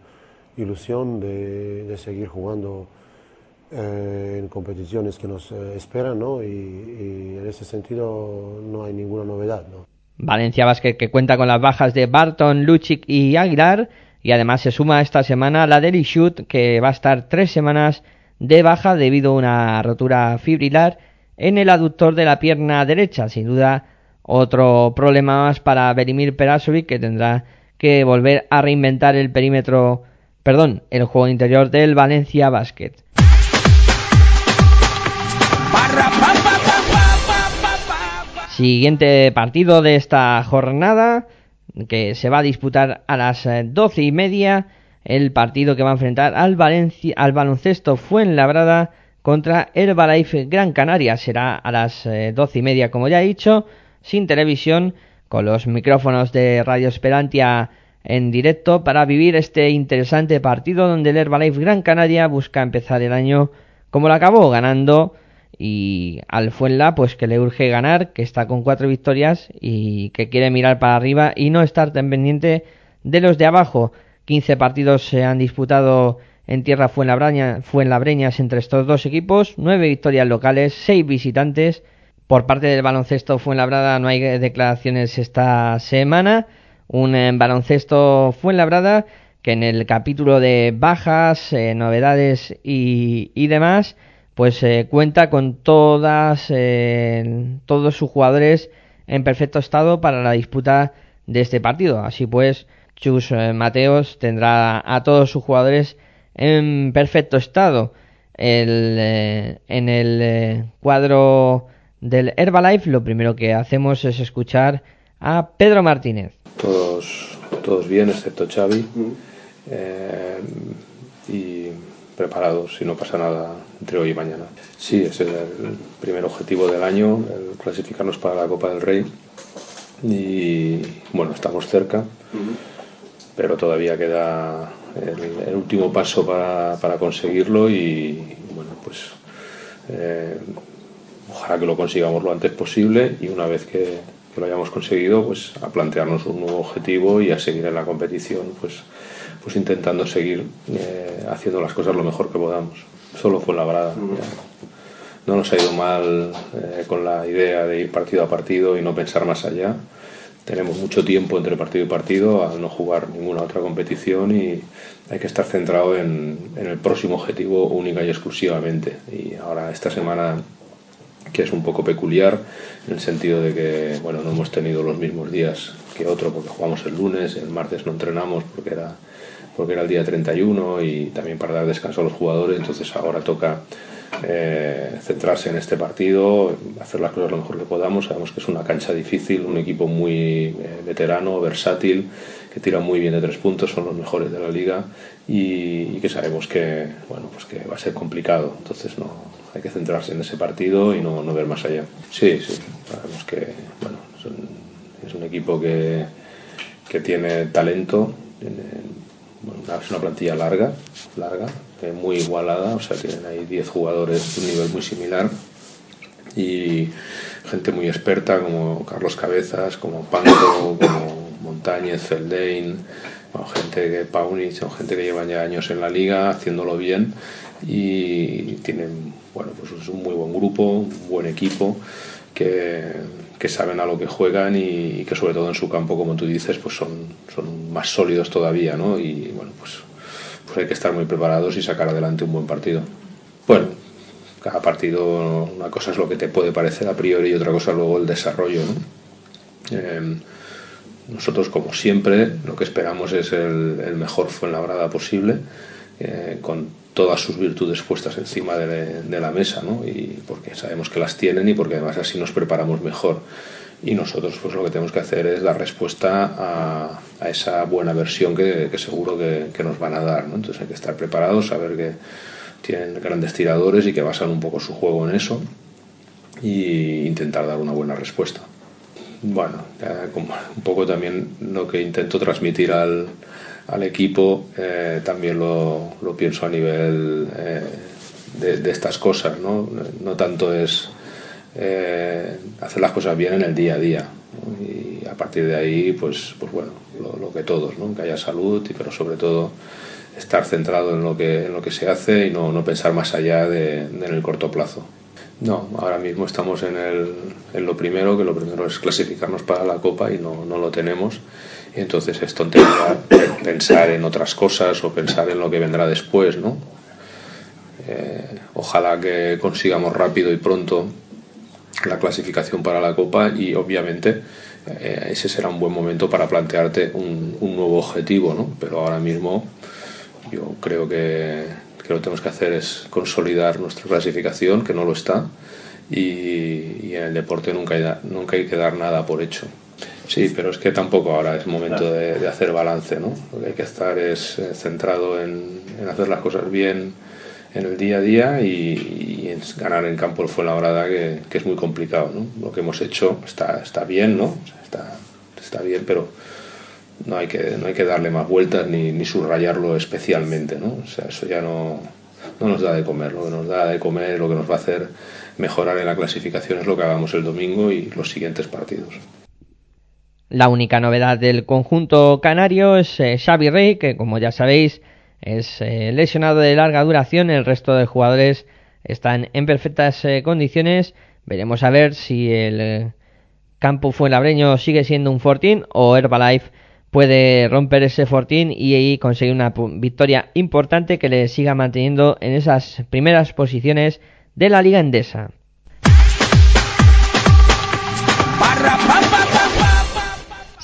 ilusión de, de seguir jugando eh, en competiciones que nos eh, esperan, ¿no? Y, en ese sentido no hay ninguna novedad, ¿no? Valencia Basket que cuenta con las bajas de Barton, Luchic y Aguilar y además se suma esta semana la de Shoot que va a estar tres semanas de baja debido a una rotura fibrilar en el aductor de la pierna derecha. Sin duda otro problema más para Berimir Perasovic que tendrá que volver a reinventar el perímetro, perdón, el juego interior del Valencia Basket. Siguiente partido de esta jornada que se va a disputar a las eh, doce y media. El partido que va a enfrentar al, Valencia, al baloncesto Fuenlabrada contra Herbalife Gran Canaria. Será a las eh, doce y media, como ya he dicho, sin televisión, con los micrófonos de Radio Esperantia en directo para vivir este interesante partido donde el Herbalife Gran Canaria busca empezar el año como lo acabó, ganando y al Fuenla pues que le urge ganar, que está con cuatro victorias y que quiere mirar para arriba y no estar tan pendiente de los de abajo. 15 partidos se han disputado en tierra Fuenlabreñas entre estos dos equipos, nueve victorias locales, seis visitantes. Por parte del baloncesto Fuenlabrada no hay declaraciones esta semana. Un eh, baloncesto Fuenlabrada que en el capítulo de bajas, eh, novedades y, demás pues eh, cuenta con todas todos sus jugadores en perfecto estado para la disputa de este partido. Así pues, Chus Mateos tendrá a todos sus jugadores en perfecto estado. El, en el cuadro del Herbalife, lo primero que hacemos es escuchar a Pedro Martínez. Todos, todos bien, excepto Xavi. y preparados si no pasa nada entre hoy y mañana. Sí, ese es el primer objetivo del año, el clasificarnos para la Copa del Rey. Y bueno, estamos cerca, pero todavía queda el, el último paso para, para, conseguirlo y bueno, pues eh, ojalá que lo consigamos lo antes posible y una vez que, que lo hayamos conseguido, pues a plantearnos un nuevo objetivo y a seguir en la competición, pues pues intentando seguir eh, haciendo las cosas lo mejor que podamos. Solo fue labrada. No nos ha ido mal eh, con la idea de ir partido a partido y no pensar más allá. Tenemos mucho tiempo entre partido y partido al no jugar ninguna otra competición y hay que estar centrado en, en el próximo objetivo única y exclusivamente. Y ahora esta semana que es un poco peculiar en el sentido de que bueno no hemos tenido los mismos días que otro porque jugamos el lunes, el martes no entrenamos porque era porque era el día 31 y también para dar descanso a los jugadores, entonces ahora toca eh, centrarse en este partido, hacer las cosas lo mejor que podamos. Sabemos que es una cancha difícil, un equipo muy eh, veterano, versátil, que tira muy bien de tres puntos, son los mejores de la liga y, y, que sabemos que, bueno, pues que va a ser complicado. Entonces no, hay que centrarse en ese partido y no, no ver más allá. Sí, sí, sabemos que bueno, es, un, es un equipo que, que tiene talento. Tiene, es una plantilla larga, larga, muy igualada, o sea, tienen ahí 10 jugadores de un nivel muy similar. Y gente muy experta como Carlos Cabezas, como Panto, como Montañez, Feldain, gente que Paunich, gente que llevan ya años en la liga haciéndolo bien. Y tienen, bueno, pues es un muy buen grupo, un buen equipo que, saben a lo que juegan y, que sobre todo en su campo, como tú dices, pues son, son más sólidos todavía, ¿no? Y bueno, pues, pues hay que estar muy preparados y sacar adelante un buen partido. Bueno, cada partido, una cosa es lo que te puede parecer a priori y otra cosa luego el desarrollo, ¿no? Eh, nosotros, como siempre, lo que esperamos es el, el mejor Fuenlabrada posible, eh, con todas sus virtudes puestas encima de, de, la mesa, ¿no? Y porque sabemos que las tienen y porque además así nos preparamos mejor. Y nosotros pues lo que tenemos que hacer es dar respuesta a, a esa buena versión que, que seguro que, que, nos van a dar, ¿no? Entonces hay que estar preparados, saber que tienen grandes tiradores y que basan un poco su juego en eso y intentar dar una buena respuesta. Bueno, un poco también lo que intento transmitir al, al equipo eh, también lo, pienso a nivel eh, de, estas cosas, ¿no? No tanto es eh, hacer las cosas bien en el día a día. Y a partir de ahí, pues, pues bueno, lo, que todos, ¿no? Que haya salud, pero sobre todo estar centrado en lo que, en lo que se hace y no, no pensar más allá de, de en el corto plazo. No, ahora mismo estamos en, el, en lo primero, que lo primero es clasificarnos para la Copa y no, no lo tenemos. Entonces es tontería pensar en otras cosas o pensar en lo que vendrá después, ¿no? Eh, ojalá que consigamos rápido y pronto la clasificación para la Copa y obviamente eh, ese será un buen momento para plantearte un, nuevo objetivo, ¿no? Pero ahora mismo yo creo que, lo que tenemos que hacer es consolidar nuestra clasificación, que no lo está, y, y en el deporte nunca hay, nunca hay que dar nada por hecho. Sí, pero es que tampoco ahora es momento de, de hacer balance, ¿no? Lo que hay que estar es eh, centrado en, en hacer las cosas bien en el día a día y, y en ganar en campo el Fuenlabrada, que, que es muy complicado, ¿no? Lo que hemos hecho está, está bien, ¿no? Está, está bien, pero no hay que, no hay que darle más vueltas ni, ni subrayarlo especialmente, ¿no? O sea, eso ya no, no nos da de comer. Lo que nos da de comer, lo que nos va a hacer mejorar en la clasificación es lo que hagamos el domingo y los siguientes partidos. La única novedad del conjunto canario es eh, Xavi Rey, que como ya sabéis es eh, lesionado de larga duración. El resto de jugadores están en perfectas eh, condiciones. Veremos a ver si el campo fuenlabreño sigue siendo un fortín o Herbalife puede romper ese fortín y, conseguir una victoria importante que le siga manteniendo en esas primeras posiciones de la Liga Endesa.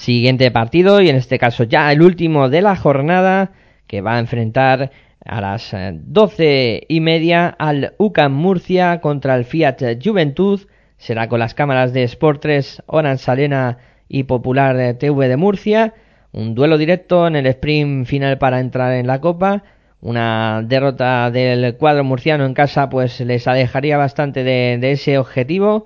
Siguiente partido y en este caso ya el último de la jornada que va a enfrentar a las eh, doce y media al UCAM Murcia contra el Fiat Juventud. Será con las cámaras de Sport 3, Orange Salena y Popular TV de Murcia. Un duelo directo en el sprint final para entrar en la Copa. Una derrota del cuadro murciano en casa pues les alejaría bastante de, de ese objetivo.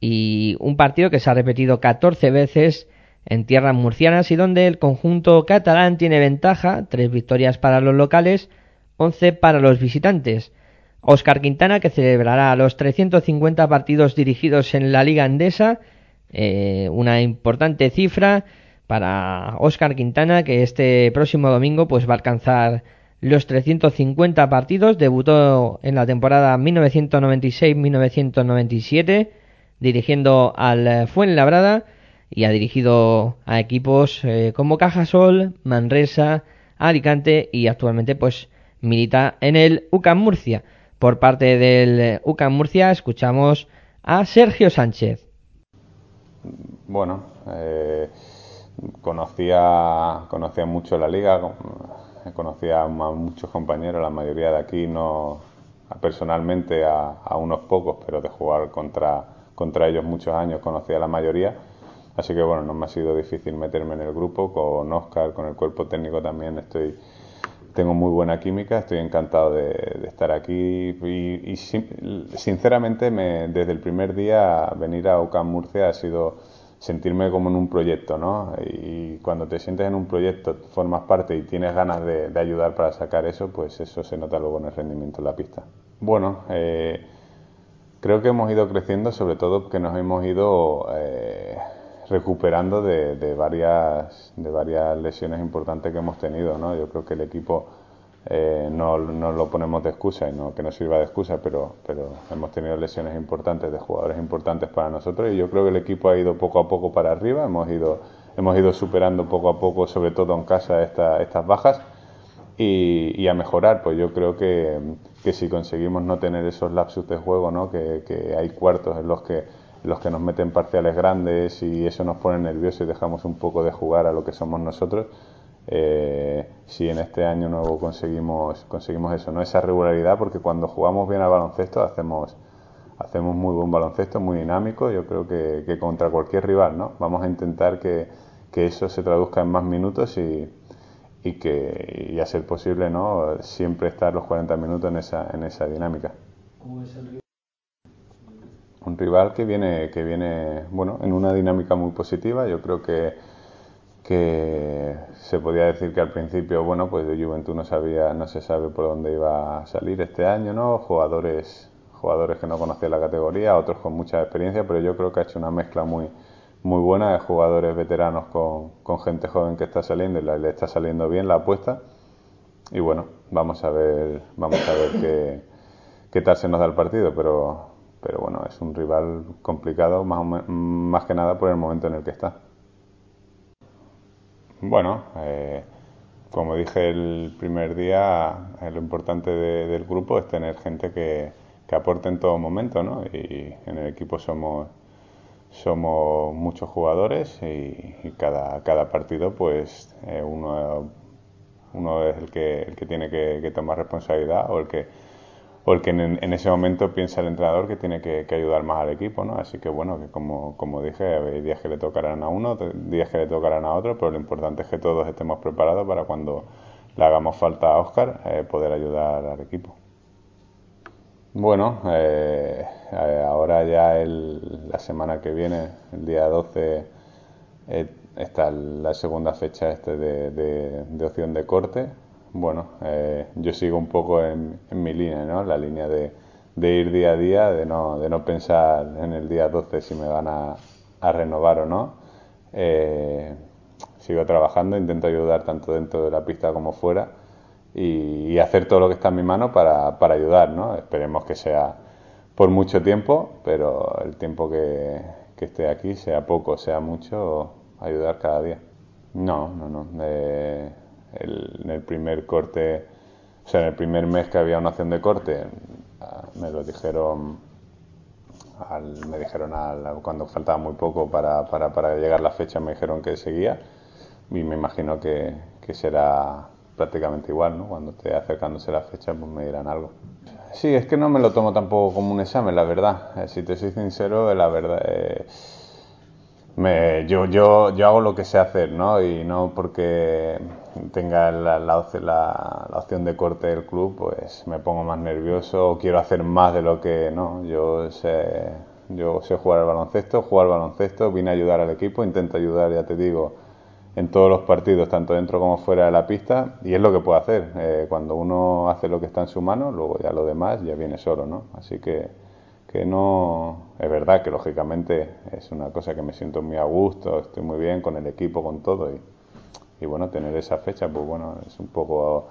Y un partido que se ha repetido 14 veces en tierras murcianas y donde el conjunto catalán tiene ventaja, tres victorias para los locales, 11 para los visitantes. Oscar Quintana, que celebrará los 350 partidos dirigidos en la Liga Andesa, eh, una importante cifra para Oscar Quintana, que este próximo domingo pues va a alcanzar los 350 partidos, debutó en la temporada 1996-1997, dirigiendo al Fuenlabrada y ha dirigido a equipos eh, como Cajasol, Manresa, Alicante y actualmente pues milita en el UCAM Murcia. Por parte del UCAM Murcia escuchamos a Sergio Sánchez. Bueno, eh, conocía, conocía mucho la liga, con- conocía a muchos compañeros, la mayoría de aquí no personalmente a, a unos pocos, pero de jugar contra, contra ellos muchos años conocía a la mayoría. Así que bueno, no me ha sido difícil meterme en el grupo, con Oscar, con el cuerpo técnico también estoy, tengo muy buena química, estoy encantado de, estar aquí y, y sin- sinceramente me- desde el primer día venir a UCAM Murcia ha sido sentirme como en un proyecto, ¿no? Y cuando te sientes en un proyecto, formas parte y tienes ganas de, ayudar para sacar eso, pues eso se nota luego en el rendimiento en la pista. Bueno, eh, creo que hemos ido creciendo, sobre todo porque nos hemos ido eh, recuperando de, de varias, de varias lesiones importantes que hemos tenido, ¿no? Yo creo que el equipo eh, no, no lo ponemos de excusa y no que no sirva de excusa, pero, pero hemos tenido lesiones importantes de jugadores importantes para nosotros y yo creo que el equipo ha ido poco a poco para arriba, hemos ido, hemos ido superando poco a poco, sobre todo en casa, esta- estas bajas y, a mejorar. Pues yo creo que, que si conseguimos no tener esos lapsus de juego, ¿no? que, hay cuartos en los que, los que nos meten parciales grandes y eso nos pone nerviosos y dejamos un poco de jugar a lo que somos nosotros. eh, si en este año nuevo conseguimos conseguimos eso, no esa regularidad, porque cuando jugamos bien al baloncesto hacemos hacemos muy buen baloncesto, muy dinámico, yo creo que, contra cualquier rival, ¿no? Vamos a intentar que, que eso se traduzca en más minutos y, y que y a ser posible, ¿no? Siempre estar los 40 minutos en esa, en esa dinámica. Un rival que viene, que viene, bueno, en una dinámica muy positiva, yo creo que que se podía decir que al principio, bueno, pues de Juventud no sabía, no se sabe por dónde iba a salir este año, ¿no? Jugadores, jugadores que no conocían la categoría, otros con mucha experiencia, pero yo creo que ha hecho una mezcla muy, muy buena de jugadores veteranos con, con gente joven que está saliendo y le está saliendo bien la apuesta. Y bueno, vamos a ver, vamos a ver qué, qué tal se nos da el partido, pero, pero bueno, es un rival complicado, más, más que nada por el momento en el que está. Bueno, eh, como dije el primer día, eh, lo importante de- del grupo es tener gente que, que aporte en todo momento, ¿no? Y en el equipo somos, somos muchos jugadores y, y cada, cada partido, pues eh, uno, uno es el que, el que tiene que tomar responsabilidad o el que, o el que en, ese momento piensa el entrenador que tiene que, ayudar más al equipo, ¿no? Así que bueno, que como, dije, hay días que le tocarán a uno, días que le tocarán a otro, pero lo importante es que todos estemos preparados para cuando le hagamos falta a Oscar eh, poder ayudar al equipo. Bueno, eh, eh, ahora ya la semana que viene, el día 12, eh, está la segunda fecha este de opción de corte. Bueno, eh, yo sigo un poco en, mi línea, ¿no? La línea de, de ir día a día, de no, de no pensar en el día 12 si me van a, a renovar o no. Eh, sigo trabajando, intento ayudar tanto dentro de la pista como fuera y, hacer todo lo que está en mi mano para, ayudar, ¿no? Esperemos que sea por mucho tiempo, pero el tiempo que, que esté aquí, sea poco, sea mucho, ayudar cada día. No, no, no. Eh, el- en el primer corte, o sea, en el primer mes que había una opción de corte, ah, me lo dijeron al- me dijeron al- cuando faltaba muy poco para, para, para llegar la fecha, me dijeron que seguía y me imagino que, que será prácticamente igual, ¿no? Cuando esté acercándose la fecha, pues me dirán algo. Sí, es que no me lo tomo tampoco como un examen, la verdad. Eh, si te soy sincero, eh, la verdad, eh, me, yo, yo, yo hago lo que sé hacer, ¿no? Y no porque tenga la, la, opci- la- la opción de corte del club, pues me pongo más nervioso o quiero hacer más de lo que no. Yo sé, yo jugar al baloncesto, jugar al baloncesto, vine a ayudar al equipo, intento ayudar, ya te digo, en todos los partidos, tanto dentro como fuera de la pista, y es lo que puedo hacer. Eh, cuando uno hace lo que está en su mano, luego ya lo demás ya viene solo, ¿no? Así que, que no. Es verdad que lógicamente es una cosa que me siento muy a gusto, estoy muy bien con el equipo, con todo, y, y bueno, tener esa fecha, pues bueno, es un poco.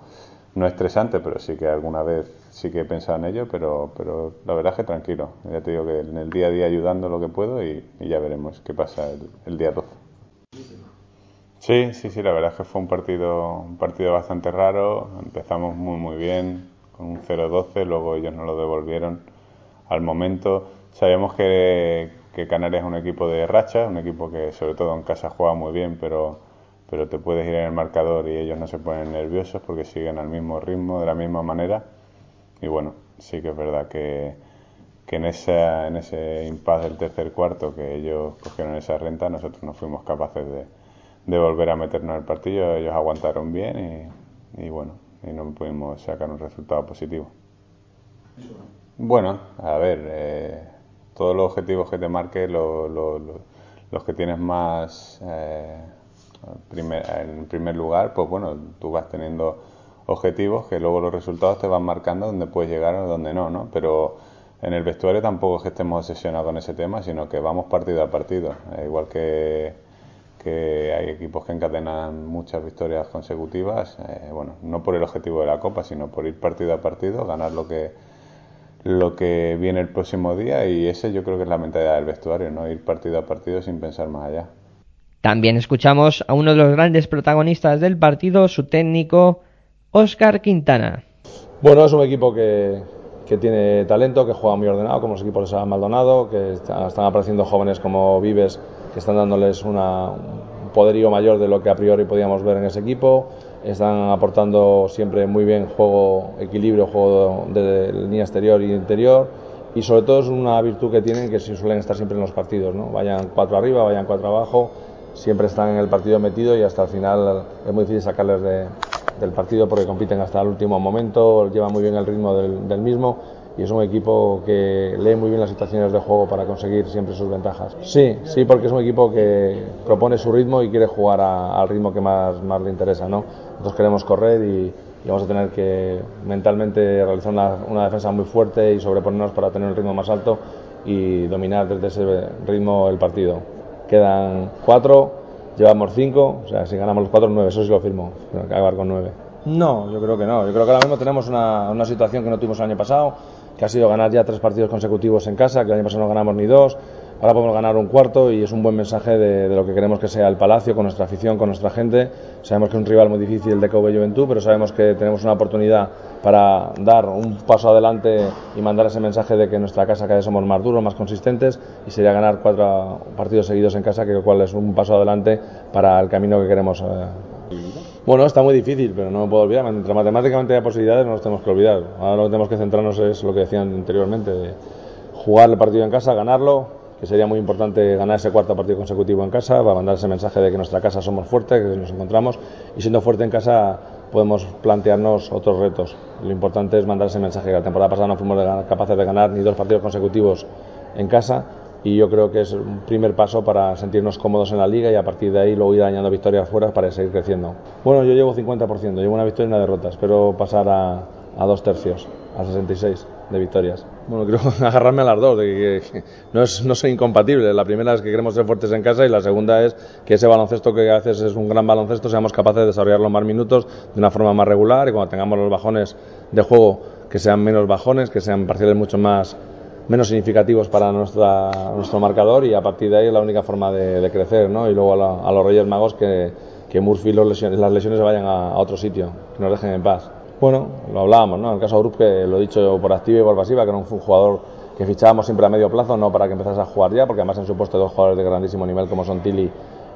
No estresante, pero sí que alguna vez sí que he pensado en ello, pero, pero la verdad es que tranquilo. Ya te digo que en el día a día ayudando lo que puedo y, ya veremos qué pasa el, el día 12. Sí, sí, sí, la verdad es que fue un partido, un partido bastante raro. Empezamos muy, muy bien, con un 0-12, luego ellos nos lo devolvieron al momento. Sabíamos que, que Canarias es un equipo de racha, un equipo que sobre todo en casa juega muy bien, pero, pero te puedes ir en el marcador y ellos no se ponen nerviosos porque siguen al mismo ritmo, de la misma manera. Y bueno, sí que es verdad que, que en, esa, en ese impasse del tercer cuarto que ellos cogieron esa renta, nosotros no fuimos capaces de, de volver a meternos en el partido. Ellos aguantaron bien y, y bueno, y no pudimos sacar un resultado positivo. Bueno, a ver, eh, todos los objetivos que te marques, lo- lo- lo- los que tienes más eh, en primer lugar, pues bueno, tú vas teniendo objetivos que luego los resultados te van marcando dónde puedes llegar o dónde no, ¿no? Pero en el vestuario tampoco es que estemos obsesionados con ese tema, sino que vamos partido a partido. Eh, igual que, que hay equipos que encadenan muchas victorias consecutivas, eh, bueno, no por el objetivo de la Copa, sino por ir partido a partido, ganar lo que lo que viene el próximo día y ese yo creo que es la mentalidad del vestuario, ¿no? Ir partido a partido sin pensar más allá. También escuchamos a uno de los grandes protagonistas del partido, su técnico, Óscar Quintana. Bueno, es un equipo que, que tiene talento, que juega muy ordenado, como los equipos de Sara Maldonado, que está- están apareciendo jóvenes como Vives, que están dándoles una- un poderío mayor de lo que a priori podíamos ver en ese equipo. Están aportando siempre muy bien juego, equilibrio, juego de, línea exterior y interior. Y sobre todo es una virtud que tienen que suelen estar siempre en los partidos, ¿no? Vayan cuatro arriba, vayan cuatro abajo, siempre están en el partido metido y hasta el final es muy difícil sacarles de, del partido porque compiten hasta el último momento, llevan muy bien el ritmo del, mismo y es un equipo que lee muy bien las situaciones de juego para conseguir siempre sus ventajas. Sí, sí, porque es un equipo que propone su ritmo y quiere jugar a- al ritmo que más, más le interesa. ¿no? Nosotros queremos correr y, vamos a tener que mentalmente realizar una, una defensa muy fuerte y sobreponernos para tener el ritmo más alto y dominar desde ese ritmo el partido. Quedan cuatro, llevamos cinco, o sea, si ganamos los cuatro, nueve, eso sí lo firmo, acabar con nueve. No, yo creo que no. Yo creo que ahora mismo tenemos una situación que no tuvimos el año pasado, que ha sido ganar ya tres partidos consecutivos en casa, que el año pasado no ganamos ni dos, ahora podemos ganar un cuarto y es un buen mensaje de, de lo que queremos que sea el Palacio, con nuestra afición, con nuestra gente. Sabemos que es un rival muy difícil de Kobe Juventud, pero sabemos que tenemos una oportunidad para dar un paso adelante y mandar ese mensaje de que en nuestra casa cada vez somos más duros, más consistentes y sería ganar cuatro partidos seguidos en casa, que cual es un paso adelante para el camino que queremos. eh, bueno, está muy difícil, pero no me puedo olvidar. Mientras matemáticamente hay posibilidades, no nos tenemos que olvidar. Ahora lo que tenemos que centrarnos es lo que decían anteriormente, de jugar el partido en casa, ganarlo, que sería muy importante ganar ese cuarto partido consecutivo en casa, para mandar ese mensaje de que nuestra casa somos fuertes, que nos encontramos, y siendo fuerte en casa podemos plantearnos otros retos. Lo importante es mandar ese mensaje, que la temporada pasada no fuimos de ganar- capaces de ganar ni dos partidos consecutivos en casa, y yo creo que es un primer paso para sentirnos cómodos en la liga y a partir de ahí luego ir añadiendo victorias fuera para seguir creciendo. Bueno, yo llevo 50%, llevo una victoria y una derrota, espero pasar a, a dos tercios, a 66 de victorias. Bueno, creo agarrarme a las dos, de que, no, es, no soy incompatible. La primera es que queremos ser fuertes en casa y la segunda es que ese baloncesto que a veces es un gran baloncesto seamos capaces de desarrollarlo más minutos de una forma más regular y cuando tengamos los bajones de juego que sean menos bajones, que sean parciales mucho más menos significativos para nuestra, nuestro marcador y a partir de ahí es la única forma de, crecer, ¿no? Y luego a, a los Reyes Magos que, que Murphy los lesiones, las lesiones se vayan a, a otro sitio, que nos dejen en paz. Bueno, lo hablábamos, ¿no? En el caso de Grup, que lo he dicho por activa y por pasiva, que era un, jugador que fichábamos siempre a medio plazo, no para que empezase a jugar ya, porque además han supuesto dos jugadores de grandísimo nivel como son Tilly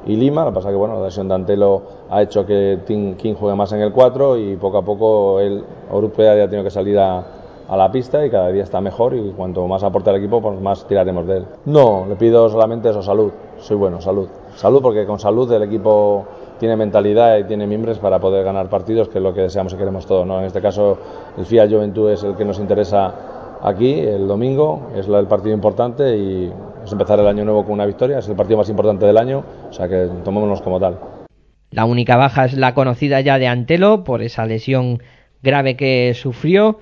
y Lima. Lo que pasa que bueno, la lesión de Antelo ha hecho que Tim King juegue más en el 4 y poco a poco él, Orupe ha tenido que salir a, a la pista y cada día está mejor y cuanto más aporte al equipo, pues más tiraremos de él. No, le pido solamente eso, salud. Soy bueno, salud. Salud porque con salud el equipo tiene mentalidad y tiene mimbres para poder ganar partidos, que es lo que deseamos y queremos todos. ¿no? En este caso, el FIA Juventud es el que nos interesa aquí, el domingo, es el partido importante y es empezar el año nuevo con una victoria, es el partido más importante del año, o sea que tomémonos como tal. La única baja es la conocida ya de Antelo por esa lesión grave que sufrió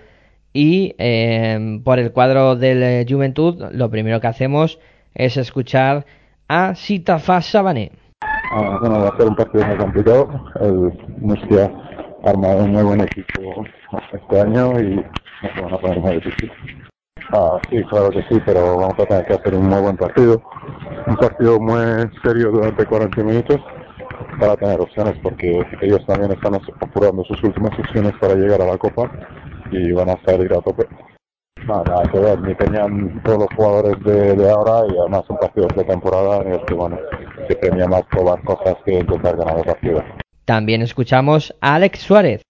y eh, por el cuadro del eh, Juventud lo primero que hacemos es escuchar a Sitafa Sabané. Ah, bueno, va a ser un partido muy complicado. El Murcia ha armado un muy buen equipo este año y nos van a poner muy difícil. Ah, sí, claro que sí, pero vamos a tener que hacer un muy buen partido. Un partido muy serio durante 40 minutos para tener opciones, porque ellos también están apurando sus últimas opciones para llegar a la Copa y van a salir a tope. No, nada que ver, ni tenían todos los jugadores de, de ahora y además son partidos de temporada en los que, bueno, se premia más probar cosas que intentar ganar el partido. También escuchamos a Alex Suárez.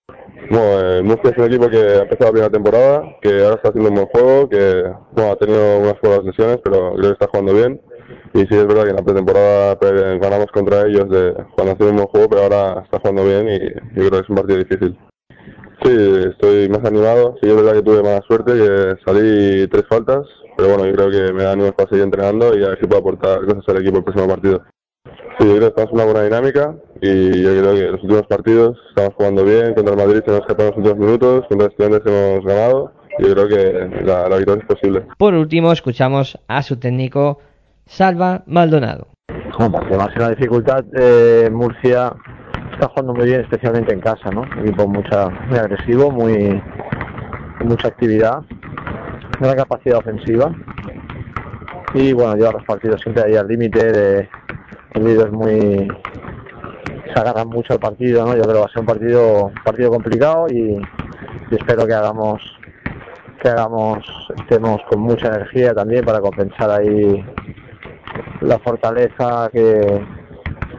Bueno, el Murcia es un equipo que ha empezado bien la temporada, que ahora está haciendo un buen juego, que bueno, ha tenido unas cuantas lesiones, pero creo que está jugando bien. Y sí, es verdad que en la pretemporada pues, ganamos contra ellos de, cuando hacían un buen juego, pero ahora está jugando bien y yo creo que es un partido difícil. Sí, estoy más animado. Sí, es verdad que tuve mala suerte, que salí tres faltas, pero bueno, yo creo que me da ánimos para seguir entrenando y a ver si puedo aportar cosas al equipo el próximo partido. Sí, yo creo que estamos en una buena dinámica y yo creo que los últimos partidos estamos jugando bien. Contra el Madrid hemos escapado los últimos minutos, contra estudiantes hemos ganado y yo creo que la, la victoria es posible. Por último escuchamos a su técnico Salva Maldonado. Bueno, porque va a ser una dificultad. eh, Murcia está jugando muy bien, especialmente en casa, ¿no? Un equipo mucha, muy agresivo, muy mucha actividad, gran capacidad ofensiva. Y bueno, lleva los partidos siempre ahí al límite de es muy se agarran mucho al partido, ¿no? Yo creo que va a ser un partido, un partido complicado y espero que hagamos que hagamos estemos con mucha energía también para compensar ahí la fortaleza que,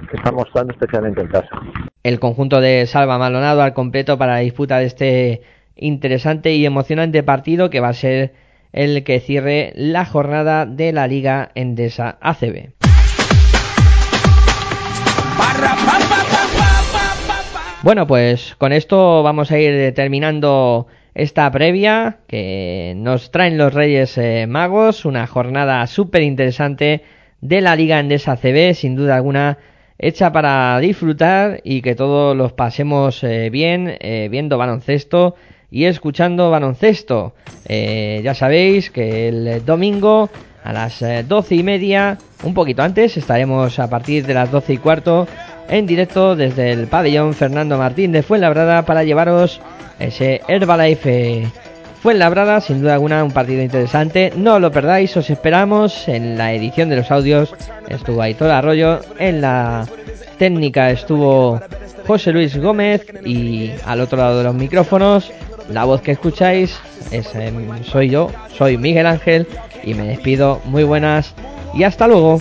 que está mostrando especialmente en casa. El conjunto de Salva Maldonado al completo para la disputa de este interesante y emocionante partido que va a ser el que cierre la jornada de la Liga Endesa ACB. Bueno, pues con esto vamos a ir terminando esta previa que nos traen los Reyes eh, Magos, una jornada súper interesante de la Liga Endesa CB, sin duda alguna hecha para disfrutar y que todos los pasemos eh, bien eh, viendo baloncesto y escuchando baloncesto. Eh, ya sabéis que el domingo a las eh, doce y media, un poquito antes, estaremos a partir de las doce y cuarto en directo desde el pabellón Fernando Martín de Fuenlabrada para llevaros ese Herbalife Fuenlabrada, sin duda alguna un partido interesante, no lo perdáis, os esperamos en la edición de los audios, estuvo Aitor Arroyo, en la técnica estuvo José Luis Gómez y al otro lado de los micrófonos la voz que escucháis es, eh, soy yo, soy Miguel Ángel y me despido. Muy buenas y hasta luego.